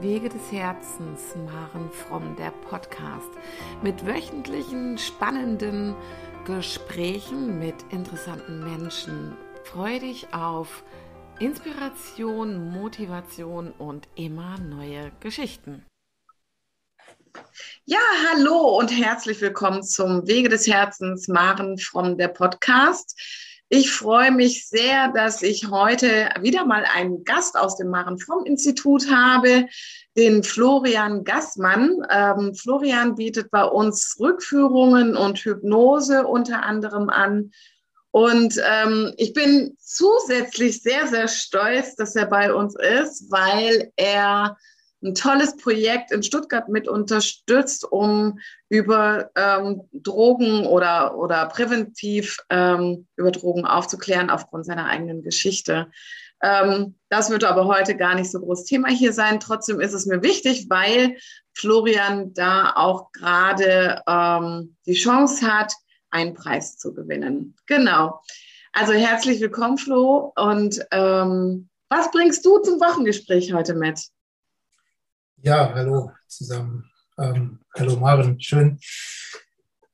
Wege des Herzens, Maren Fromm, der Podcast mit wöchentlichen spannenden Gesprächen mit interessanten Menschen. Freue dich auf Inspiration, Motivation und immer neue Geschichten. Ja, hallo und herzlich willkommen zum Wege des Herzens, Maren Fromm, der Podcast. Ich freue mich sehr, dass ich heute wieder mal einen Gast aus dem Maren Fromm Institut habe, den Florian Gassmann. Ähm, Florian bietet bei uns Rückführungen und Hypnose unter anderem an. Und ähm, ich bin zusätzlich sehr, sehr stolz, dass er bei uns ist, weil er ein tolles Projekt in Stuttgart mit unterstützt, um über ähm, Drogen oder, oder präventiv ähm, über Drogen aufzuklären aufgrund seiner eigenen Geschichte. Ähm, das wird aber heute gar nicht so groß Thema hier sein. Trotzdem ist es mir wichtig, weil Florian da auch gerade ähm, die Chance hat, einen Preis zu gewinnen. Genau. Also herzlich willkommen, Flo. Und ähm, was bringst du zum Wochengespräch heute mit? Ja, hallo zusammen. Ähm, hallo Maren, schön,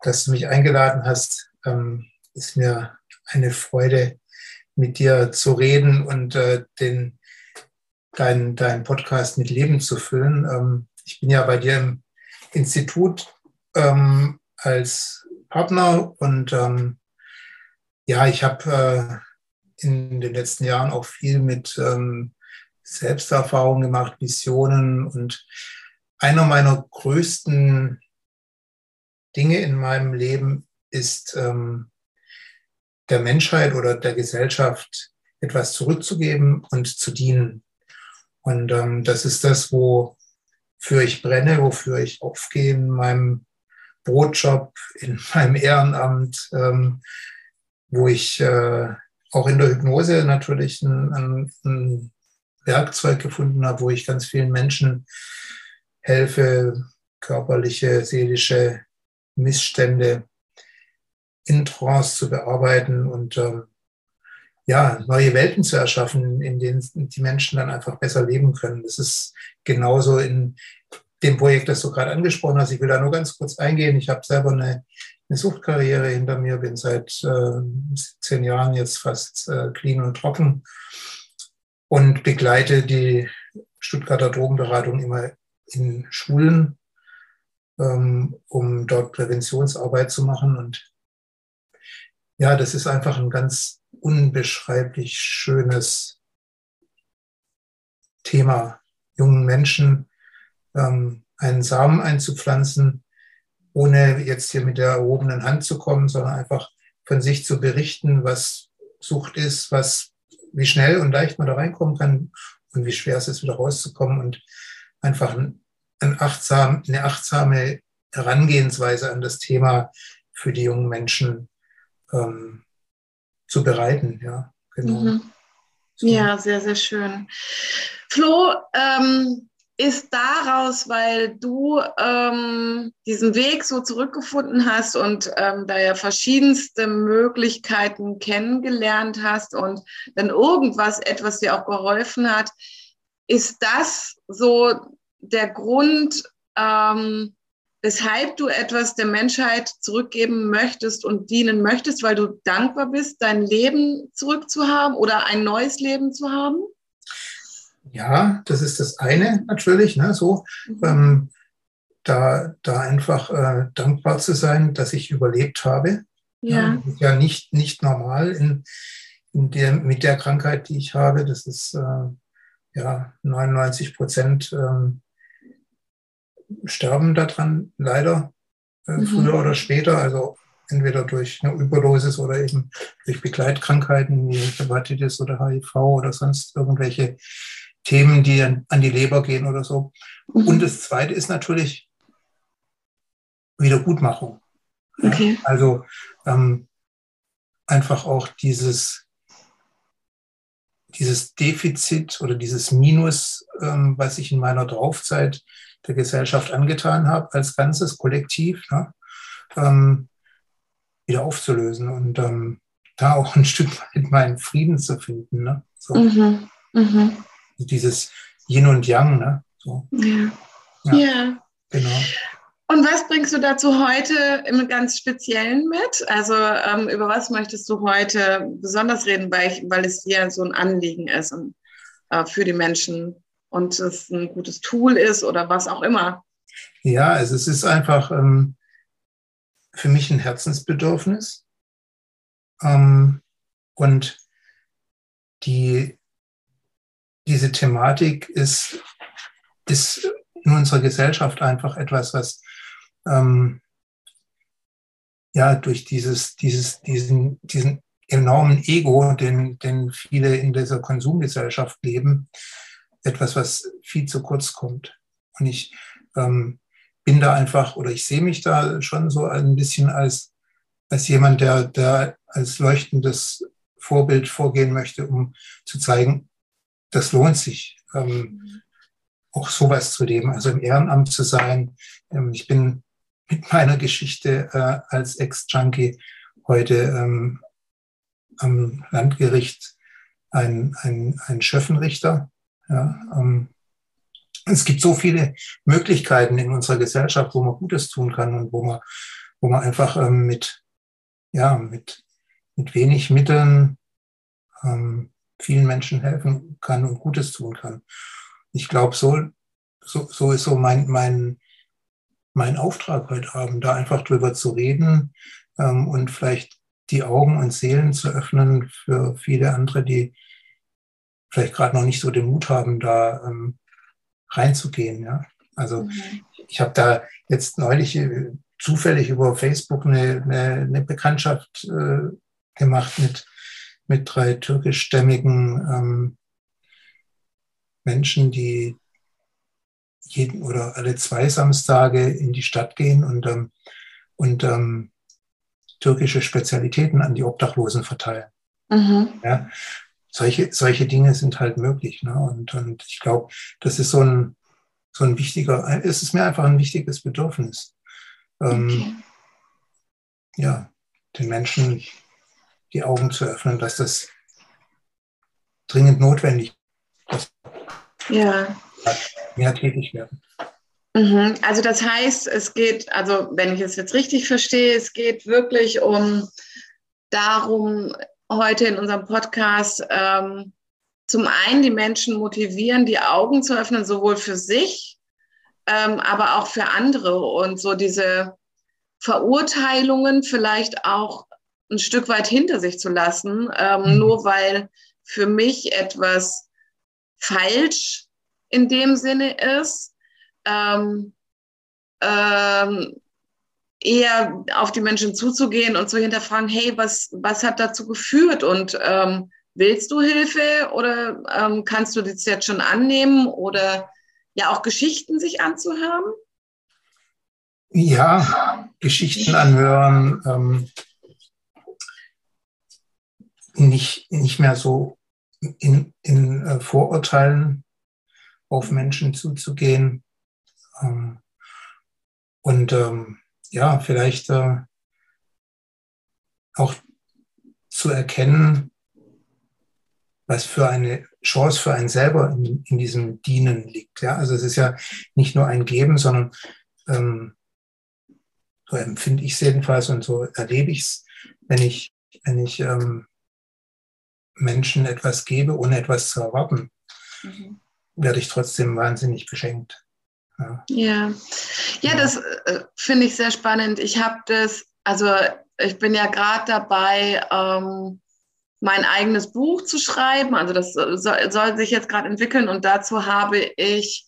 dass du mich eingeladen hast. Ähm, ist mir eine Freude, mit dir zu reden und äh, den, deinen dein Podcast mit Leben zu füllen. Ähm, ich bin ja bei dir im Institut ähm, als Partner und ähm, ja, ich habe äh, in den letzten Jahren auch viel mit ähm, Selbsterfahrung gemacht, Visionen und einer meiner größten Dinge in meinem Leben ist ähm, der Menschheit oder der Gesellschaft etwas zurückzugeben und zu dienen. Und ähm, das ist das, wofür ich brenne, wofür ich aufgehe in meinem Brotjob, in meinem Ehrenamt, ähm, wo ich äh, auch in der Hypnose natürlich ein, ein, ein Werkzeug gefunden habe, wo ich ganz vielen Menschen helfe, körperliche, seelische Missstände in Trance zu bearbeiten und ähm, ja, neue Welten zu erschaffen, in denen die Menschen dann einfach besser leben können. Das ist genauso in dem Projekt, das du gerade angesprochen hast. Ich will da nur ganz kurz eingehen. Ich habe selber eine, eine Suchtkarriere hinter mir, bin seit äh, 17 Jahren jetzt fast äh, clean und trocken und begleite die Stuttgarter Drogenberatung immer in Schulen, ähm, um dort Präventionsarbeit zu machen. Und ja, das ist einfach ein ganz unbeschreiblich schönes Thema, jungen Menschen ähm, einen Samen einzupflanzen, ohne jetzt hier mit der erhobenen Hand zu kommen, sondern einfach von sich zu berichten, was Sucht ist, was wie schnell und leicht man da reinkommen kann und wie schwer es ist, wieder rauszukommen und einfach ein, ein achtsam, eine achtsame Herangehensweise an das Thema für die jungen Menschen ähm, zu bereiten. Ja, genau. Mhm. Ja, sehr, sehr schön. Flo, ähm, ist daraus, weil du ähm, diesen Weg so zurückgefunden hast und ähm, da ja verschiedenste Möglichkeiten kennengelernt hast und dann irgendwas etwas dir auch geholfen hat, ist das so der Grund, ähm, weshalb du etwas der Menschheit zurückgeben möchtest und dienen möchtest, weil du dankbar bist, dein Leben zurückzuhaben oder ein neues Leben zu haben? Ja, das ist das eine natürlich, ne, so. Mhm. Ähm, da, da einfach äh, dankbar zu sein, dass ich überlebt habe. Ja. ja, ja nicht, nicht normal in, in der, mit der Krankheit, die ich habe. Das ist äh, ja 99 Prozent ähm, sterben daran leider äh, mhm. früher oder später. Also entweder durch eine Überdosis oder eben durch Begleitkrankheiten wie Hepatitis oder HIV oder sonst irgendwelche Themen, die an, an die Leber gehen oder so. Mhm. Und das Zweite ist natürlich Wiedergutmachung. Okay. Also ähm, einfach auch dieses, dieses Defizit oder dieses Minus, ähm, was ich in meiner Draufzeit der Gesellschaft angetan habe, als ganzes Kollektiv, ne, ähm, wieder aufzulösen und ähm, da auch ein Stück weit meinen Frieden zu finden. Ne? So. Mhm. Mhm dieses Yin und Yang, ne? So. Ja. ja. ja. Genau. Und was bringst du dazu heute im ganz Speziellen mit? Also ähm, über was möchtest du heute besonders reden, weil, ich, weil es dir so ein Anliegen ist und, äh, für die Menschen und es ein gutes Tool ist oder was auch immer? Ja, also es ist einfach ähm, für mich ein Herzensbedürfnis. Ähm, und die, diese Thematik ist, ist in unserer Gesellschaft einfach etwas, was ähm, ja durch dieses, dieses, diesen, diesen enormen Ego, den, den viele in dieser Konsumgesellschaft leben, etwas, was viel zu kurz kommt. Und ich ähm, bin da einfach, oder ich sehe mich da schon so ein bisschen als, als jemand, der, der als leuchtendes Vorbild vorgehen möchte, um zu zeigen, das lohnt sich, ähm, auch sowas zu leben, also im Ehrenamt zu sein. Ähm, ich bin mit meiner Geschichte äh, als Ex-Junkie heute ähm, am Landgericht ein, ein, ein Schöffenrichter. Ja, ähm, es gibt so viele Möglichkeiten in unserer Gesellschaft, wo man Gutes tun kann und wo man, wo man einfach ähm, mit, ja, mit, mit wenig Mitteln ähm, vielen Menschen helfen kann und Gutes tun kann. Ich glaube, so, so, so ist so mein, mein, mein Auftrag heute Abend, da einfach drüber zu reden ähm, und vielleicht die Augen und Seelen zu öffnen für viele andere, die vielleicht gerade noch nicht so den Mut haben, da ähm, reinzugehen. Ja? Also mhm. ich habe da jetzt neulich äh, zufällig über Facebook eine, eine, eine Bekanntschaft äh, gemacht mit, mit drei türkischstämmigen ähm, Menschen, die, jeden oder alle zwei Samstage in die Stadt gehen und, ähm, und ähm, türkische Spezialitäten an die Obdachlosen verteilen. Mhm. Ja, solche, solche Dinge sind halt möglich. Ne? Und, und ich glaube, das ist so ein, so ein wichtiger, es ist mir einfach ein wichtiges Bedürfnis. Ähm, okay. Ja, den Menschen die Augen zu öffnen, dass das dringend notwendig ist. Ja mehr tätig werden. Mhm. Also das heißt, es geht, also wenn ich es jetzt richtig verstehe, es geht wirklich um darum, heute in unserem Podcast ähm, zum einen die Menschen motivieren, die Augen zu öffnen, sowohl für sich, ähm, aber auch für andere und so diese Verurteilungen vielleicht auch ein Stück weit hinter sich zu lassen, ähm, mhm. nur weil für mich etwas falsch in dem Sinne ist, ähm, ähm, eher auf die Menschen zuzugehen und zu hinterfragen, hey, was, was hat dazu geführt und ähm, willst du Hilfe oder ähm, kannst du das jetzt schon annehmen oder ja auch Geschichten sich anzuhören? Ja, Geschichten anhören, ähm, nicht, nicht mehr so in, in äh, Vorurteilen auf Menschen zuzugehen. Ähm, und ähm, ja, vielleicht äh, auch zu erkennen, was für eine Chance für einen selber in, in diesem Dienen liegt. Ja, also es ist ja nicht nur ein Geben, sondern ähm, so empfinde ich es jedenfalls und so erlebe ich es, wenn ich, wenn ich ähm, Menschen etwas gebe, ohne etwas zu erwarten. Mhm werde ich trotzdem wahnsinnig beschenkt. Ja, ja, ja das äh, finde ich sehr spannend. Ich habe das, also ich bin ja gerade dabei, ähm, mein eigenes Buch zu schreiben. Also das soll, soll sich jetzt gerade entwickeln und dazu habe ich,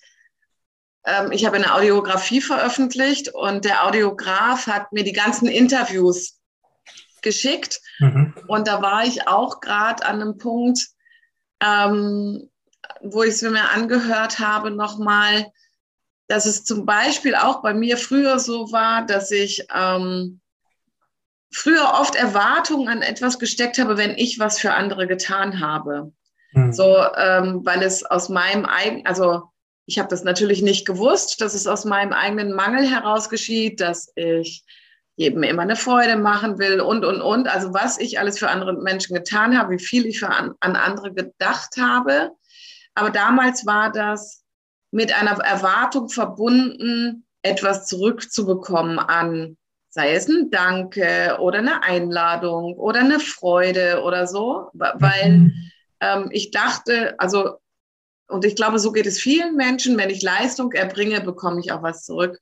ähm, ich habe eine Audiografie veröffentlicht und der Audiograf hat mir die ganzen Interviews geschickt mhm. und da war ich auch gerade an einem Punkt, ähm, wo ich es mir angehört habe, nochmal, dass es zum Beispiel auch bei mir früher so war, dass ich ähm, früher oft Erwartungen an etwas gesteckt habe, wenn ich was für andere getan habe. Mhm. So, ähm, weil es aus meinem eigenen, also ich habe das natürlich nicht gewusst, dass es aus meinem eigenen Mangel heraus geschieht, dass ich jedem immer eine Freude machen will und, und, und. Also was ich alles für andere Menschen getan habe, wie viel ich für an, an andere gedacht habe. Aber damals war das mit einer Erwartung verbunden, etwas zurückzubekommen an, sei es ein Danke oder eine Einladung oder eine Freude oder so, weil mhm. ähm, ich dachte, also, und ich glaube, so geht es vielen Menschen, wenn ich Leistung erbringe, bekomme ich auch was zurück.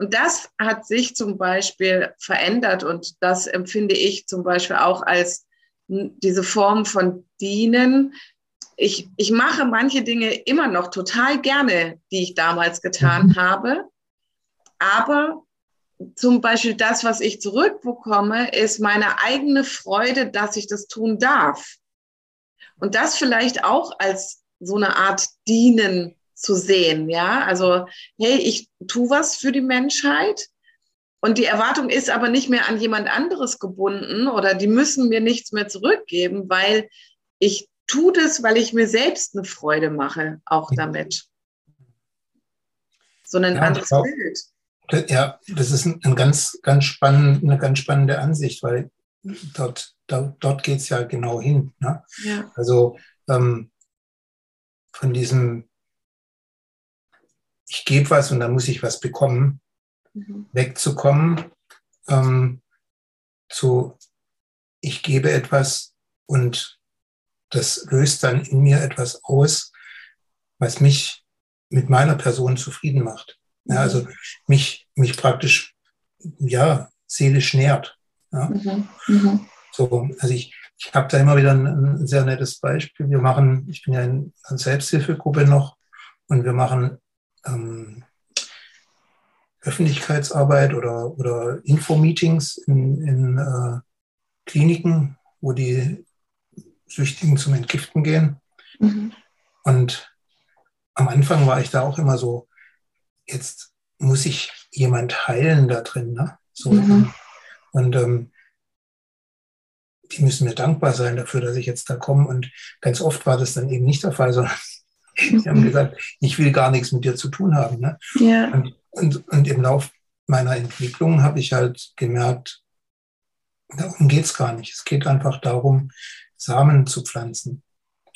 Und das hat sich zum Beispiel verändert und das empfinde ich zum Beispiel auch als diese Form von Dienen. Ich, ich mache manche Dinge immer noch total gerne, die ich damals getan mhm. habe. Aber zum Beispiel das, was ich zurückbekomme, ist meine eigene Freude, dass ich das tun darf. Und das vielleicht auch als so eine Art Dienen zu sehen, ja. Also, hey, ich tue was für die Menschheit und die Erwartung ist aber nicht mehr an jemand anderes gebunden oder die müssen mir nichts mehr zurückgeben, weil ich tue das, weil ich mir selbst eine Freude mache, auch damit. So ein ja, anderes glaub, Bild. Ja, das ist ein, ganz, ganz spannend, eine ganz spannende Ansicht, weil dort, da, dort geht es ja genau hin. Ne? Ja. Also ähm, von diesem ich gebe was und dann muss ich was bekommen, mhm. wegzukommen ähm, zu, ich gebe etwas und das löst dann in mir etwas aus, was mich mit meiner Person zufrieden macht. Ja, mhm. also mich, mich praktisch, ja, seelisch nährt. Ja. Mhm. Mhm. So, also ich, ich habe da immer wieder ein, ein, sehr nettes Beispiel. Wir machen, ich bin ja in einer Selbsthilfegruppe noch und wir machen ähm, Öffentlichkeitsarbeit oder, oder Infomeetings in, in äh, Kliniken, wo die Süchtigen zum Entgiften gehen. Mhm. Und am Anfang war ich da auch immer so, jetzt muss ich jemand heilen da drin. Ne? So, mhm. Und ähm, die müssen mir dankbar sein dafür, dass ich jetzt da komme. Und ganz oft war das dann eben nicht der Fall, sondern die haben gesagt, ich will gar nichts mit dir zu tun haben. Ne? Ja. Und, und, und im Lauf meiner Entwicklung habe ich halt gemerkt, darum geht es gar nicht. Es geht einfach darum, Samen zu pflanzen.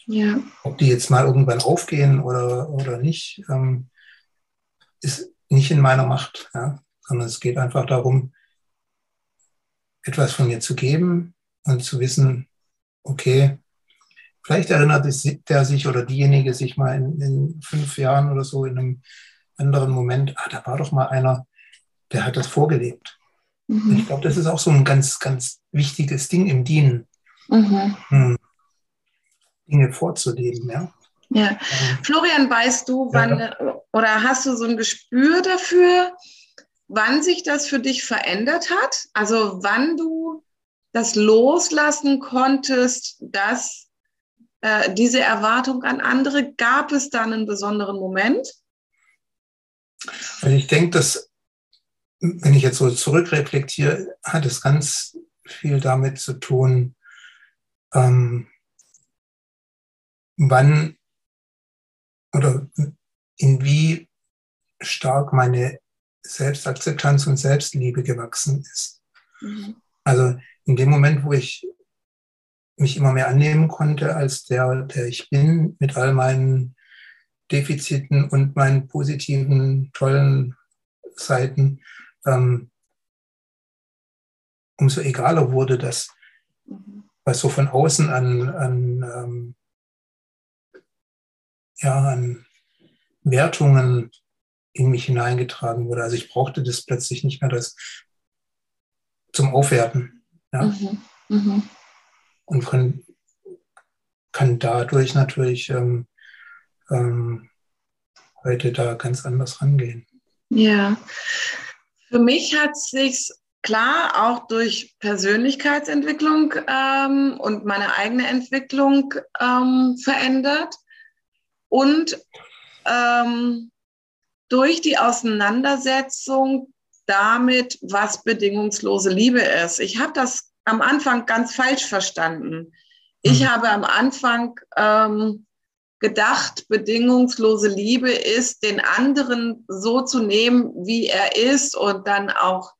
Ja. Ob die jetzt mal irgendwann aufgehen oder, oder nicht, ähm, ist nicht in meiner Macht, ja? sondern es geht einfach darum, etwas von mir zu geben und zu wissen, okay, Vielleicht erinnert der sich oder diejenige sich mal in, in, fünf Jahren oder so in einem anderen Moment, ah, da war doch mal einer, der hat das vorgelebt. Mhm. Ich glaube, das ist auch so ein ganz, ganz wichtiges Ding im Dienen. Mhm. Hm. Dinge vorzuleben, ja. Ja. Ähm, Florian, weißt du, wann ja. oder hast du so ein Gespür dafür, wann sich das für dich verändert hat? Also wann du das loslassen konntest, dass äh, diese Erwartung an andere? Gab es da einen besonderen Moment? Also ich denke, dass, wenn ich jetzt so zurückreflektiere, hat es ganz viel damit zu tun, ähm, wann oder in wie stark meine Selbstakzeptanz und Selbstliebe gewachsen ist. Mhm. Also in dem Moment, wo ich mich immer mehr annehmen konnte als der, der ich bin, mit all meinen Defiziten und meinen positiven, tollen Seiten, ähm, umso egaler wurde das, was so von außen an, an, ähm, ja, an Wertungen in mich hineingetragen wurde. Also ich brauchte das plötzlich nicht mehr das zum Aufwerten. Ja. Mhm. Mhm und kann, kann dadurch natürlich ähm, ähm, heute da ganz anders rangehen. Ja, für mich hat sich klar auch durch Persönlichkeitsentwicklung ähm, und meine eigene Entwicklung ähm, verändert und ähm, durch die Auseinandersetzung damit, was bedingungslose Liebe ist. Ich habe das am Anfang ganz falsch verstanden. Ich mhm. habe am Anfang ähm, gedacht, bedingungslose Liebe ist, den anderen so zu nehmen, wie er ist und dann auch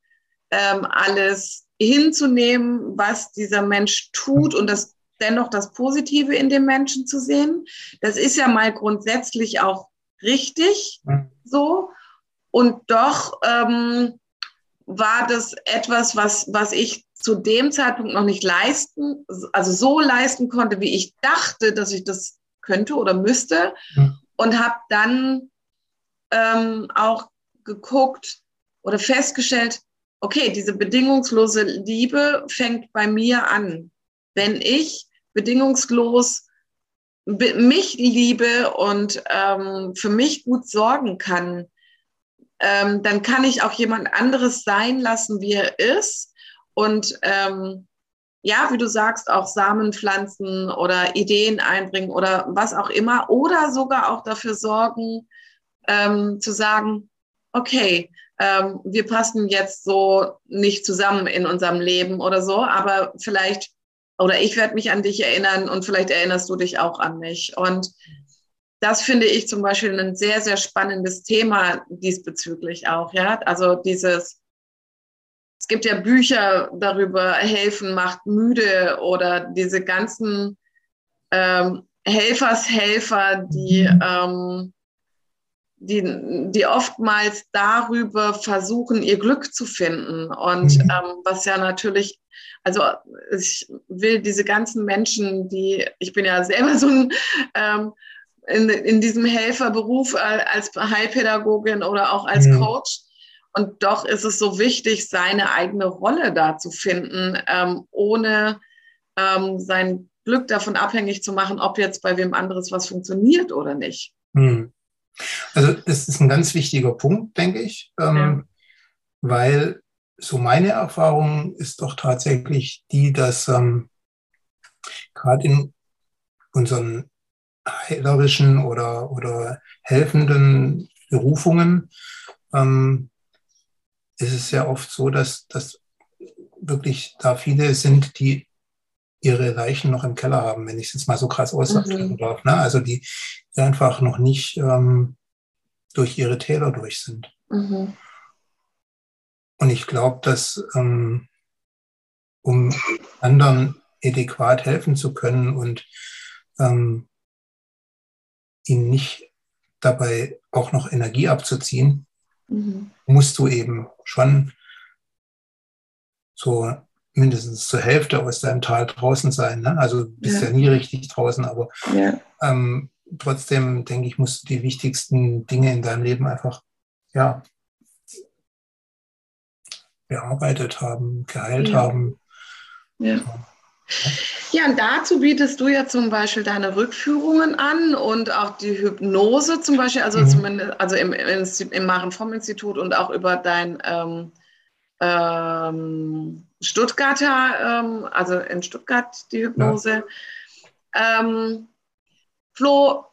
ähm, alles hinzunehmen, was dieser Mensch tut und das dennoch das Positive in dem Menschen zu sehen. Das ist ja mal grundsätzlich auch richtig mhm. so. Und doch ähm, war das etwas, was, was ich zu dem Zeitpunkt noch nicht leisten, also so leisten konnte, wie ich dachte, dass ich das könnte oder müsste. Mhm. Und habe dann ähm, auch geguckt oder festgestellt, okay, diese bedingungslose Liebe fängt bei mir an. Wenn ich bedingungslos mich liebe und ähm, für mich gut sorgen kann, ähm, dann kann ich auch jemand anderes sein lassen, wie er ist. Und ähm, ja, wie du sagst, auch Samen pflanzen oder Ideen einbringen oder was auch immer. Oder sogar auch dafür sorgen, ähm, zu sagen, okay, ähm, wir passen jetzt so nicht zusammen in unserem Leben oder so, aber vielleicht, oder ich werde mich an dich erinnern und vielleicht erinnerst du dich auch an mich. Und das finde ich zum Beispiel ein sehr, sehr spannendes Thema diesbezüglich auch, ja. Also dieses, es gibt ja Bücher darüber, helfen macht müde oder diese ganzen ähm, Helfershelfer, die, mhm. ähm, die, die oftmals darüber versuchen, ihr Glück zu finden. Und mhm. ähm, was ja natürlich, also ich will diese ganzen Menschen, die, ich bin ja selber so ein ähm, in, in diesem Helferberuf äh, als Heilpädagogin oder auch als mhm. Coach. Und doch ist es so wichtig, seine eigene Rolle da zu finden, ähm, ohne ähm, sein Glück davon abhängig zu machen, ob jetzt bei wem anderes was funktioniert oder nicht. Mhm. Also das ist ein ganz wichtiger Punkt, denke ich, ähm, ja. weil so meine Erfahrung ist doch tatsächlich die, dass ähm, gerade in unseren heilerischen oder, oder helfenden Berufungen ähm, ist es ja oft so, dass, dass wirklich da viele sind, die ihre Leichen noch im Keller haben, wenn ich es jetzt mal so krass ausdrücken mhm. darf. Ne? Also die, die einfach noch nicht ähm, durch ihre Täler durch sind. Mhm. Und ich glaube, dass ähm, um anderen adäquat helfen zu können und ähm, ihnen nicht dabei auch noch Energie abzuziehen, mhm. musst du eben schon so mindestens zur Hälfte aus deinem Tal draußen sein. Ne? Also bist ja. ja nie richtig draußen, aber ja. ähm, trotzdem, denke ich, musst du die wichtigsten Dinge in deinem Leben einfach ja, bearbeitet haben, geheilt ja. haben. Ja. Ja, und dazu bietest du ja zum Beispiel deine Rückführungen an und auch die Hypnose zum Beispiel, also mhm. zumindest also im, im Maren vom Institut und auch über dein ähm, ähm, Stuttgarter, ähm, also in Stuttgart die Hypnose. Ja. Ähm, Flo,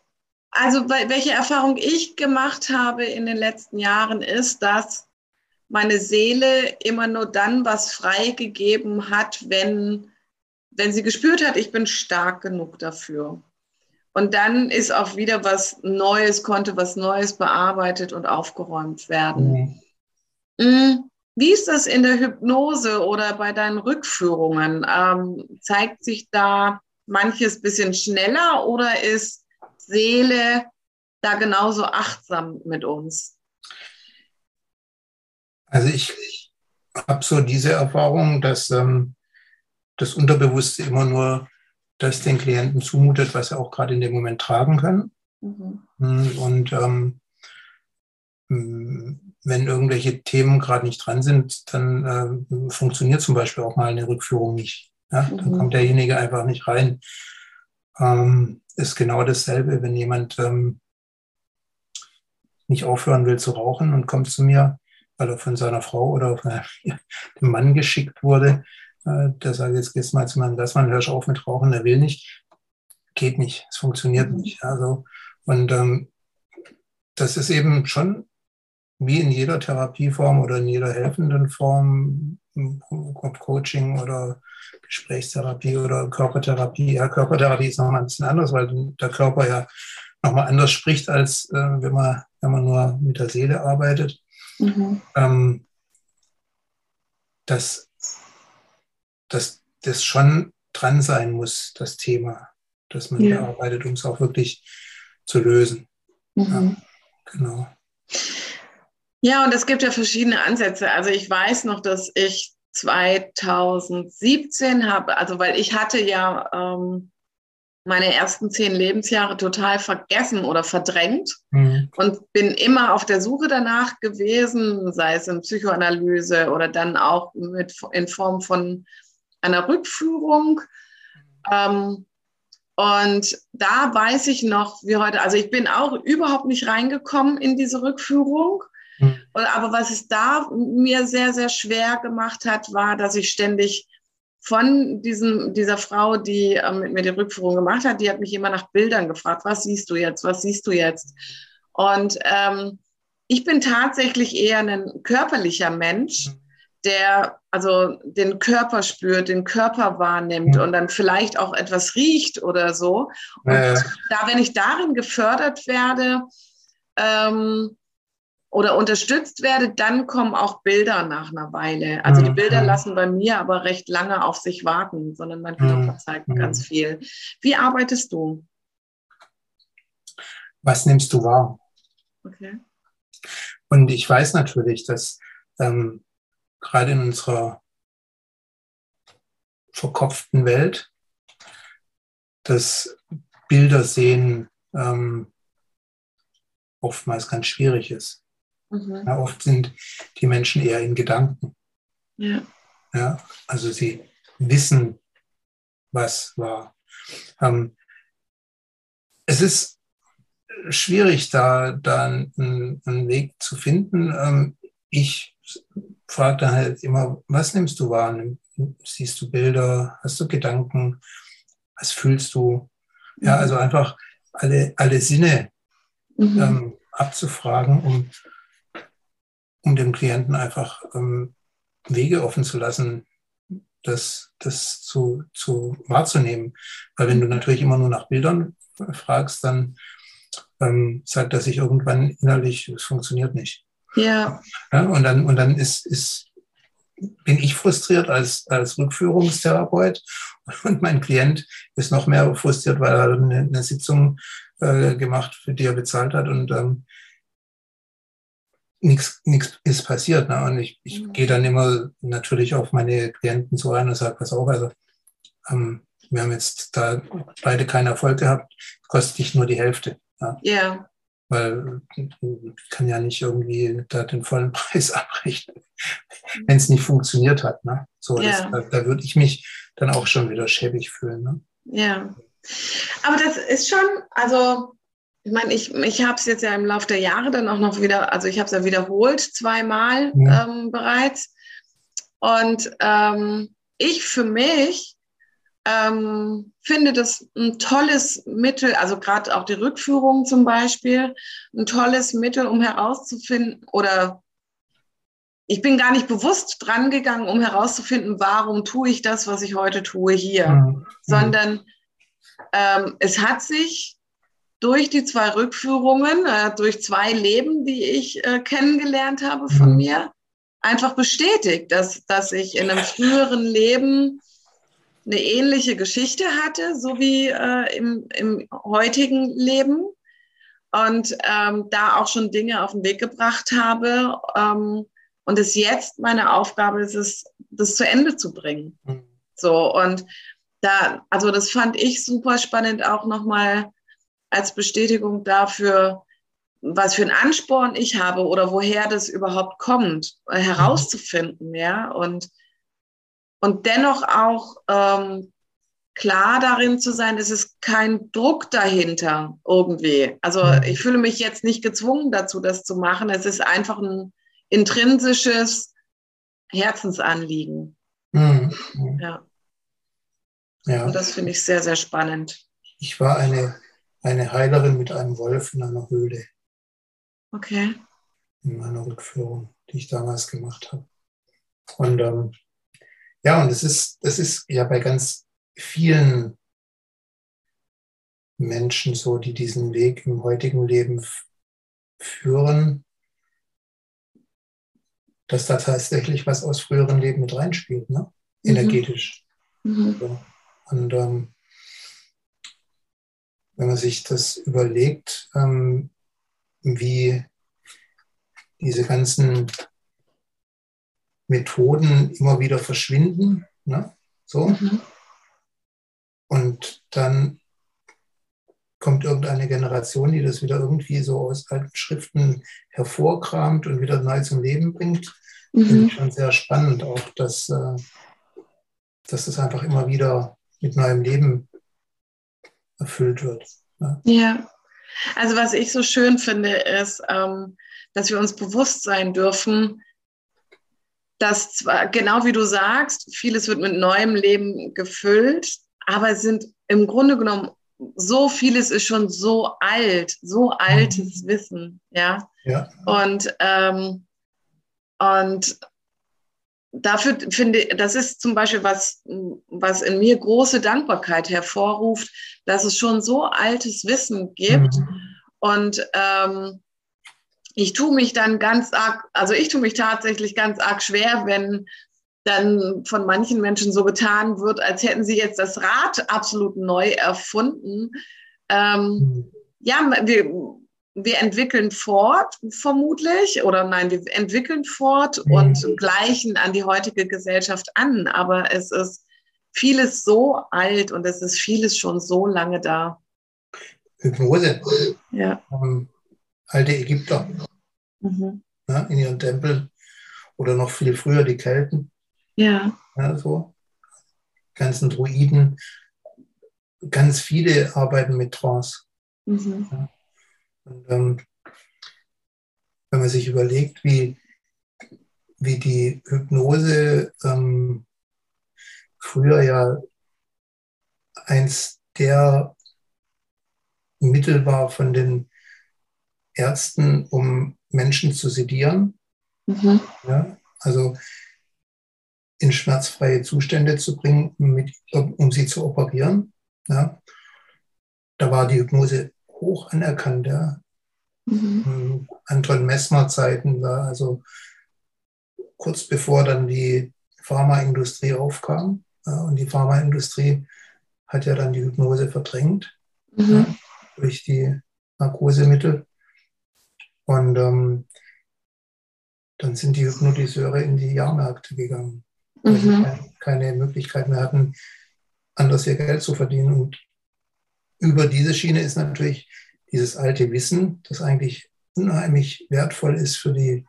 also welche Erfahrung ich gemacht habe in den letzten Jahren ist, dass meine Seele immer nur dann was freigegeben hat, wenn wenn sie gespürt hat, ich bin stark genug dafür. Und dann ist auch wieder was Neues, konnte was Neues bearbeitet und aufgeräumt werden. Mhm. Mm, wie ist das in der Hypnose oder bei deinen Rückführungen? Ähm, zeigt sich da manches ein bisschen schneller oder ist Seele da genauso achtsam mit uns? Also ich habe so diese Erfahrung, dass ähm, das Unterbewusste immer nur das den Klienten zumutet, was sie auch gerade in dem Moment tragen können. Mhm. Hm, und ähm, hm, wenn irgendwelche Themen gerade nicht dran sind, dann äh, funktioniert zum Beispiel auch mal eine Rückführung nicht. Ja? Mhm. Dann kommt derjenige einfach nicht rein. Ähm, ist genau dasselbe, wenn jemand ähm, nicht aufhören will zu rauchen und kommt zu mir, weil er von seiner Frau oder von dem Mann geschickt wurde, äh, der sagt, jetzt gehst du mal zu meinem Gastmann, hörst auf mit Rauchen, der will nicht. Geht nicht, es funktioniert mhm. nicht. Also, und ähm, das ist eben schon wie in jeder Therapieform oder in jeder helfenden Form, ob Coaching oder Gesprächstherapie oder Körpertherapie. Ja, Körpertherapie ist nochmal ein bisschen anders, weil der Körper ja nochmal anders spricht, als äh, wenn, man, wenn man nur mit der Seele arbeitet. Mhm. Ähm, das dass das schon dran sein muss, das Thema, das man ja. bearbeitet, um es auch wirklich zu lösen. Mhm. genau. Ja, und es gibt ja verschiedene Ansätze. Also ich weiß noch, dass ich 2017 habe, also weil ich hatte ja ähm, meine ersten zehn Lebensjahre total vergessen oder verdrängt mhm. und bin immer auf der Suche danach gewesen, sei es in Psychoanalyse oder dann auch mit, in Form von einer Rückführung. Ähm, und da weiß ich noch, wie heute, also ich bin auch überhaupt nicht reingekommen in diese Rückführung. Mhm. Aber was es da mir sehr, sehr schwer gemacht hat, war, dass ich ständig von diesem, dieser Frau, die äh, mit mir die Rückführung gemacht hat, die hat mich immer nach Bildern gefragt, was siehst du jetzt, was siehst du jetzt? Und ähm, ich bin tatsächlich eher ein körperlicher Mensch, der also den Körper spürt, den Körper wahrnimmt und dann vielleicht auch etwas riecht oder so. Und äh. da, wenn ich darin gefördert werde, ähm, oder unterstützt werde, dann kommen auch Bilder nach einer Weile. Also die Bilder mhm. lassen bei mir aber recht lange auf sich warten, sondern mein Körper mhm. zeigt mhm. ganz viel. Wie arbeitest du? Was nimmst du wahr? Okay. Und ich weiß natürlich, dass ähm, gerade in unserer verkopften Welt das Bilder sehen ähm, oftmals ganz schwierig ist. Mhm. Ja, oft sind die Menschen eher in Gedanken. Ja. ja also sie wissen, was war. Ähm, es ist schwierig, da, da einen, einen Weg zu finden. Ähm, ich frage dann halt immer, was nimmst du wahr? Siehst du Bilder? Hast du Gedanken? Was fühlst du? Ja, also einfach alle, alle Sinne mhm. ähm, abzufragen, um um dem Klienten einfach ähm, Wege offen zu lassen, das, das zu, zu wahrzunehmen. Weil wenn du natürlich immer nur nach Bildern fragst, dann ähm, sagt er sich irgendwann innerlich, es funktioniert nicht. Ja. ja. und dann, und dann ist, ist, bin ich frustriert als, als Rückführungstherapeut und mein Klient ist noch mehr frustriert, weil er eine, eine Sitzung äh, gemacht, für die er bezahlt hat und ähm, nichts ist passiert. Ne? Und ich, ich mhm. gehe dann immer natürlich auf meine Klienten so ein und sage, pass auf, also ähm, wir haben jetzt da beide keinen Erfolg gehabt, kostet dich nur die Hälfte. Ja. Yeah. Weil ich kann ja nicht irgendwie da den vollen Preis abrechnen, wenn es nicht funktioniert hat. Ne? So, yeah. das, da, da würde ich mich dann auch schon wieder schäbig fühlen. Ne? Ja. Aber das ist schon, also ich meine, ich, ich habe es jetzt ja im Laufe der Jahre dann auch noch wieder, also ich habe es ja wiederholt zweimal ja. ähm, bereits. Und ähm, ich für mich ähm, finde das ein tolles Mittel, also gerade auch die Rückführung zum Beispiel, ein tolles Mittel, um herauszufinden oder ich bin gar nicht bewusst dran gegangen, um herauszufinden, warum tue ich das, was ich heute tue hier, mhm. sondern ähm, es hat sich durch die zwei Rückführungen, äh, durch zwei Leben, die ich äh, kennengelernt habe von mhm. mir, einfach bestätigt, dass, dass ich in einem früheren Leben eine ähnliche Geschichte hatte, so wie äh, im, im heutigen Leben. Und ähm, da auch schon Dinge auf den Weg gebracht habe. Ähm, und es jetzt meine Aufgabe ist, es, das zu Ende zu bringen. Mhm. So, und da, also das fand ich super spannend, auch nochmal als Bestätigung dafür, was für einen Ansporn ich habe oder woher das überhaupt kommt, äh, herauszufinden, ja, und, und dennoch auch ähm, klar darin zu sein, es ist kein Druck dahinter irgendwie. Also mhm. ich fühle mich jetzt nicht gezwungen dazu, das zu machen. Es ist einfach ein intrinsisches Herzensanliegen. Mhm. Ja. ja. Und das finde ich sehr, sehr spannend. Ich war eine eine Heilerin mit einem Wolf in einer Höhle. Okay. In meiner Rückführung, die ich damals gemacht habe. Und ähm, ja, und es ist, das ist ja bei ganz vielen Menschen so, die diesen Weg im heutigen Leben führen, dass da tatsächlich was aus früheren Leben mit reinspielt, ne? Mhm. energetisch. Mhm. So. Und ähm, wenn man sich das überlegt, ähm, wie diese ganzen Methoden immer wieder verschwinden. Ne? So. Mhm. Und dann kommt irgendeine Generation, die das wieder irgendwie so aus alten Schriften hervorkramt und wieder neu zum Leben bringt. Mhm. Finde ich schon sehr spannend, auch dass, äh, dass das einfach immer wieder mit neuem Leben erfüllt wird. Ne? Ja, also was ich so schön finde, ist, ähm, dass wir uns bewusst sein dürfen, dass zwar, genau wie du sagst, vieles wird mit neuem Leben gefüllt, aber es sind im Grunde genommen so vieles ist schon so alt, so altes mhm. Wissen, ja. ja. Und, ähm, und dafür finde ich, das ist zum Beispiel was, was in mir große Dankbarkeit hervorruft, dass es schon so altes Wissen gibt. Mhm. Und ähm, ich tue mich dann ganz arg, also ich tue mich tatsächlich ganz arg schwer, wenn dann von manchen Menschen so getan wird, als hätten sie jetzt das Rad absolut neu erfunden. Ähm. Ja, wir, wir entwickeln fort, vermutlich, oder nein, wir entwickeln fort mhm. und gleichen an die heutige Gesellschaft an, aber es ist vieles so alt und es ist vieles schon so lange da. Hypnose. Ja. Ähm, alte Ägypter mhm. ja, in ihren Tempeln oder noch viel früher die Kelten. Ja. ja so. Ganzen Druiden. Ganz viele arbeiten mit Trance. Mhm. Ja. Und, ähm, wenn man sich überlegt, wie, wie die Hypnose ähm, früher ja eins der Mittel war von den Ärzten, um Menschen zu sedieren. Mhm. Ja, also in schmerzfreie Zustände zu bringen, mit, um sie zu operieren. Ja. Da war die Hypnose hoch anerkannt. Ja. Mhm. Anton Messmer-Zeiten war also kurz bevor dann die Pharmaindustrie aufkam. Ja, und die Pharmaindustrie hat ja dann die Hypnose verdrängt mhm. ja, durch die Narkosemittel. Und ähm, dann sind die Hypnotiseure in die Jahrmärkte gegangen weil sie mhm. keine Möglichkeit mehr hatten, anders ihr Geld zu verdienen. Und über diese Schiene ist natürlich dieses alte Wissen, das eigentlich unheimlich wertvoll ist für die,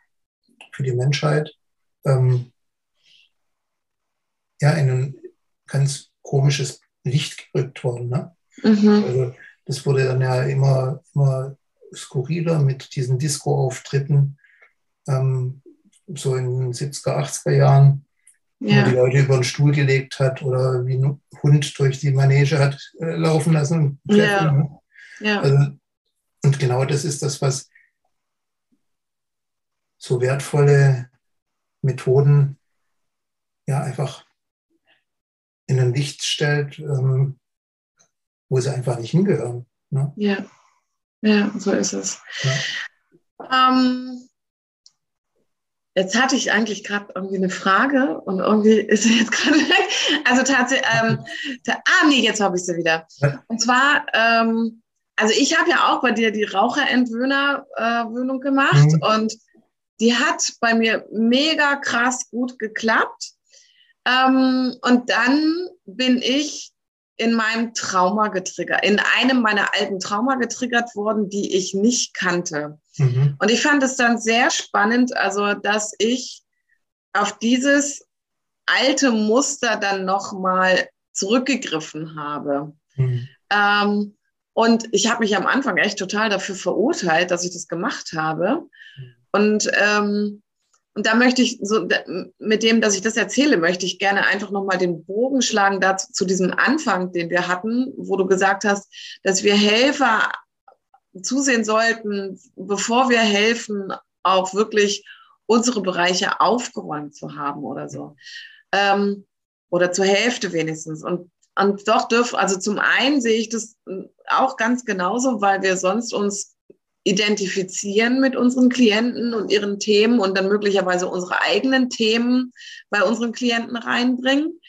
für die Menschheit, ähm, ja, in ein ganz komisches Licht gerückt worden. Ne? Mhm. Also das wurde dann ja immer, immer skurriler mit diesen Disco-Auftritten, ähm, so in den 70er, 80er Jahren ja. die Leute über den Stuhl gelegt hat oder wie ein Hund durch die Manege hat äh, laufen lassen. Ja. Ne? ja. Also, und genau das ist das, was so wertvolle Methoden ja einfach in ein Licht stellt, ähm, wo sie einfach nicht hingehören. Ne? Ja. Ja, so ist es. Ja. Ähm, Jetzt hatte ich eigentlich gerade irgendwie eine Frage und irgendwie ist sie jetzt gerade weg. Also tatsächlich, ähm, ah nee, jetzt habe ich sie wieder. Und zwar, ähm, also ich habe ja auch bei dir die Raucherentwöhner-Wöhnung äh, gemacht mhm. und die hat bei mir mega krass gut geklappt. Ähm, und dann bin ich in meinem Trauma getriggert, in einem meiner alten Trauma getriggert worden, die ich nicht kannte. Mhm. Und ich fand es dann sehr spannend, also dass ich auf dieses alte Muster dann nochmal zurückgegriffen habe. Mhm. Ähm, und ich habe mich am Anfang echt total dafür verurteilt, dass ich das gemacht habe. Mhm. Und ähm, und da möchte ich so, mit dem, dass ich das erzähle, möchte ich gerne einfach nochmal den Bogen schlagen dazu, zu diesem Anfang, den wir hatten, wo du gesagt hast, dass wir Helfer zusehen sollten, bevor wir helfen, auch wirklich unsere Bereiche aufgeräumt zu haben oder so. Ähm, oder zur Hälfte wenigstens. Und, und doch dürfen, also zum einen sehe ich das auch ganz genauso, weil wir sonst uns identifizieren mit unseren Klienten und ihren Themen und dann möglicherweise unsere eigenen Themen bei unseren Klienten reinbringen.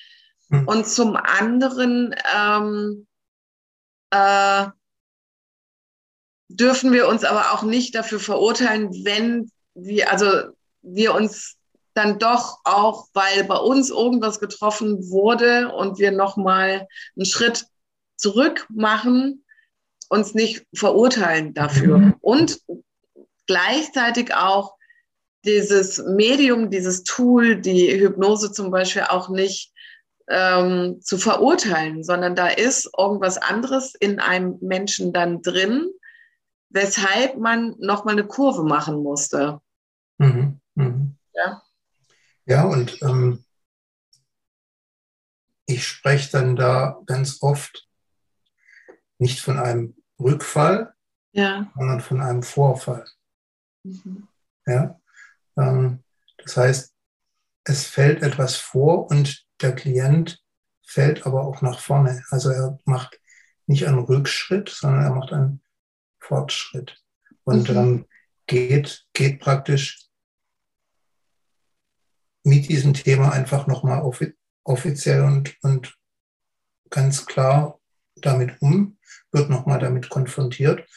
Mhm. Und zum anderen ähm, äh, dürfen wir uns aber auch nicht dafür verurteilen, wenn wir, also wir uns dann doch auch, weil bei uns irgendwas getroffen wurde und wir nochmal einen Schritt zurück machen, uns nicht verurteilen dafür. Mhm. Und gleichzeitig auch dieses Medium, dieses Tool, die Hypnose zum Beispiel auch nicht ähm, zu verurteilen, sondern da ist irgendwas anderes in einem Menschen dann drin, weshalb man nochmal eine Kurve machen musste. Mhm. Mhm. Ja. Ja, und ähm, ich spreche dann da ganz oft nicht von einem Rückfall, ja. sondern von einem Vorfall. Mhm. Ja, ähm, das heißt, es fällt etwas vor und der Klient fällt aber auch nach vorne. Also er macht nicht einen Rückschritt, sondern er macht einen Fortschritt und mhm. ähm, geht, geht praktisch mit diesem Thema einfach nochmal offi offiziell und, und ganz klar damit um, wird nochmal damit konfrontiert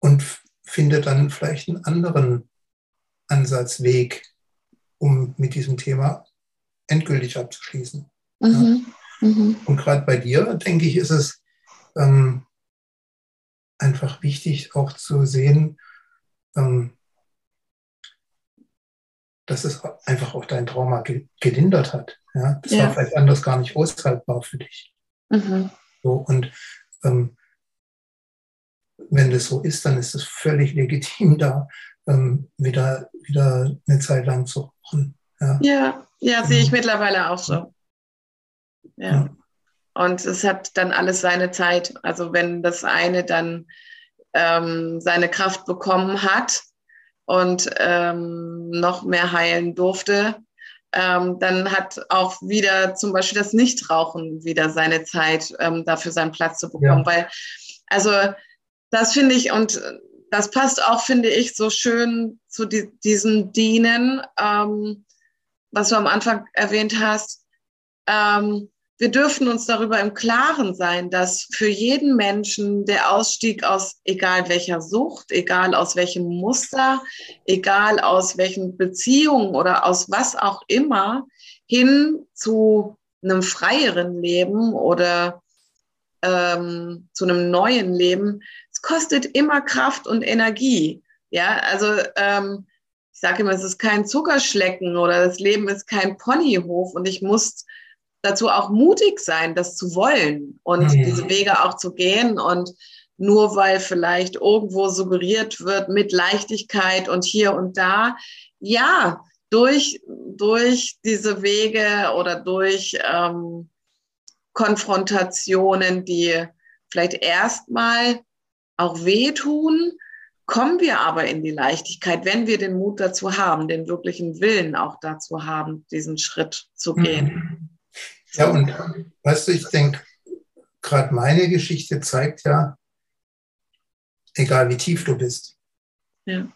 und findet dann vielleicht einen anderen Ansatzweg, um mit diesem Thema endgültig abzuschließen. Mhm. Ja. Mhm. Und gerade bei dir, denke ich, ist es ähm, einfach wichtig auch zu sehen, ähm, dass es einfach auch dein Trauma ge gelindert hat. Ja? Das ja. war vielleicht anders gar nicht aushaltbar für dich. Mhm. So, und ähm, wenn das so ist, dann ist es völlig legitim, da ähm, wieder, wieder eine Zeit lang zu ruhen. Ja, ja, ja sehe ich mhm. mittlerweile auch so. Ja. ja. Und es hat dann alles seine Zeit. Also wenn das eine dann ähm, seine Kraft bekommen hat, und ähm, noch mehr heilen durfte, ähm, dann hat auch wieder zum Beispiel das Nichtrauchen wieder seine Zeit, ähm, dafür seinen Platz zu bekommen. Ja. Weil, also das finde ich und das passt auch, finde ich, so schön zu die, diesem Dienen, ähm, was du am Anfang erwähnt hast. Ähm, wir dürfen uns darüber im Klaren sein, dass für jeden Menschen der Ausstieg aus egal welcher Sucht, egal aus welchem Muster, egal aus welchen Beziehungen oder aus was auch immer hin zu einem freieren Leben oder ähm, zu einem neuen Leben, es kostet immer Kraft und Energie. Ja, also ähm, ich sage immer, es ist kein Zuckerschlecken oder das Leben ist kein Ponyhof und ich muss dazu auch mutig sein, das zu wollen und mhm. diese Wege auch zu gehen und nur weil vielleicht irgendwo suggeriert wird mit Leichtigkeit und hier und da, ja, durch, durch diese Wege oder durch ähm, Konfrontationen, die vielleicht erstmal auch wehtun, kommen wir aber in die Leichtigkeit, wenn wir den Mut dazu haben, den wirklichen Willen auch dazu haben, diesen Schritt zu gehen. Mhm. Ja, und weißt du, ich denke, gerade meine Geschichte zeigt ja, egal wie tief du bist, ja.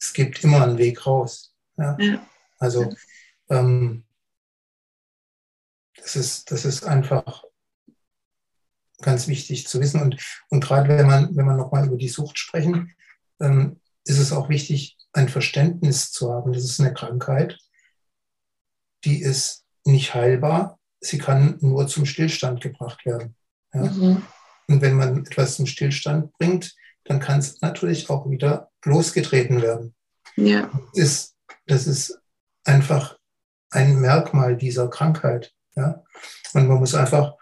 es gibt immer einen Weg raus. Ja? ja. Also ähm, das, ist, das ist einfach ganz wichtig zu wissen. Und, und gerade wenn man, wenn man nochmal über die Sucht sprechen, ähm, ist es auch wichtig, ein Verständnis zu haben. Das ist eine Krankheit, die ist nicht heilbar. Sie kann nur zum Stillstand gebracht werden. Ja? Mhm. Und wenn man etwas zum Stillstand bringt, dann kann es natürlich auch wieder losgetreten werden. Ja. Das, ist, das ist einfach ein Merkmal dieser Krankheit. Ja? Und man muss einfach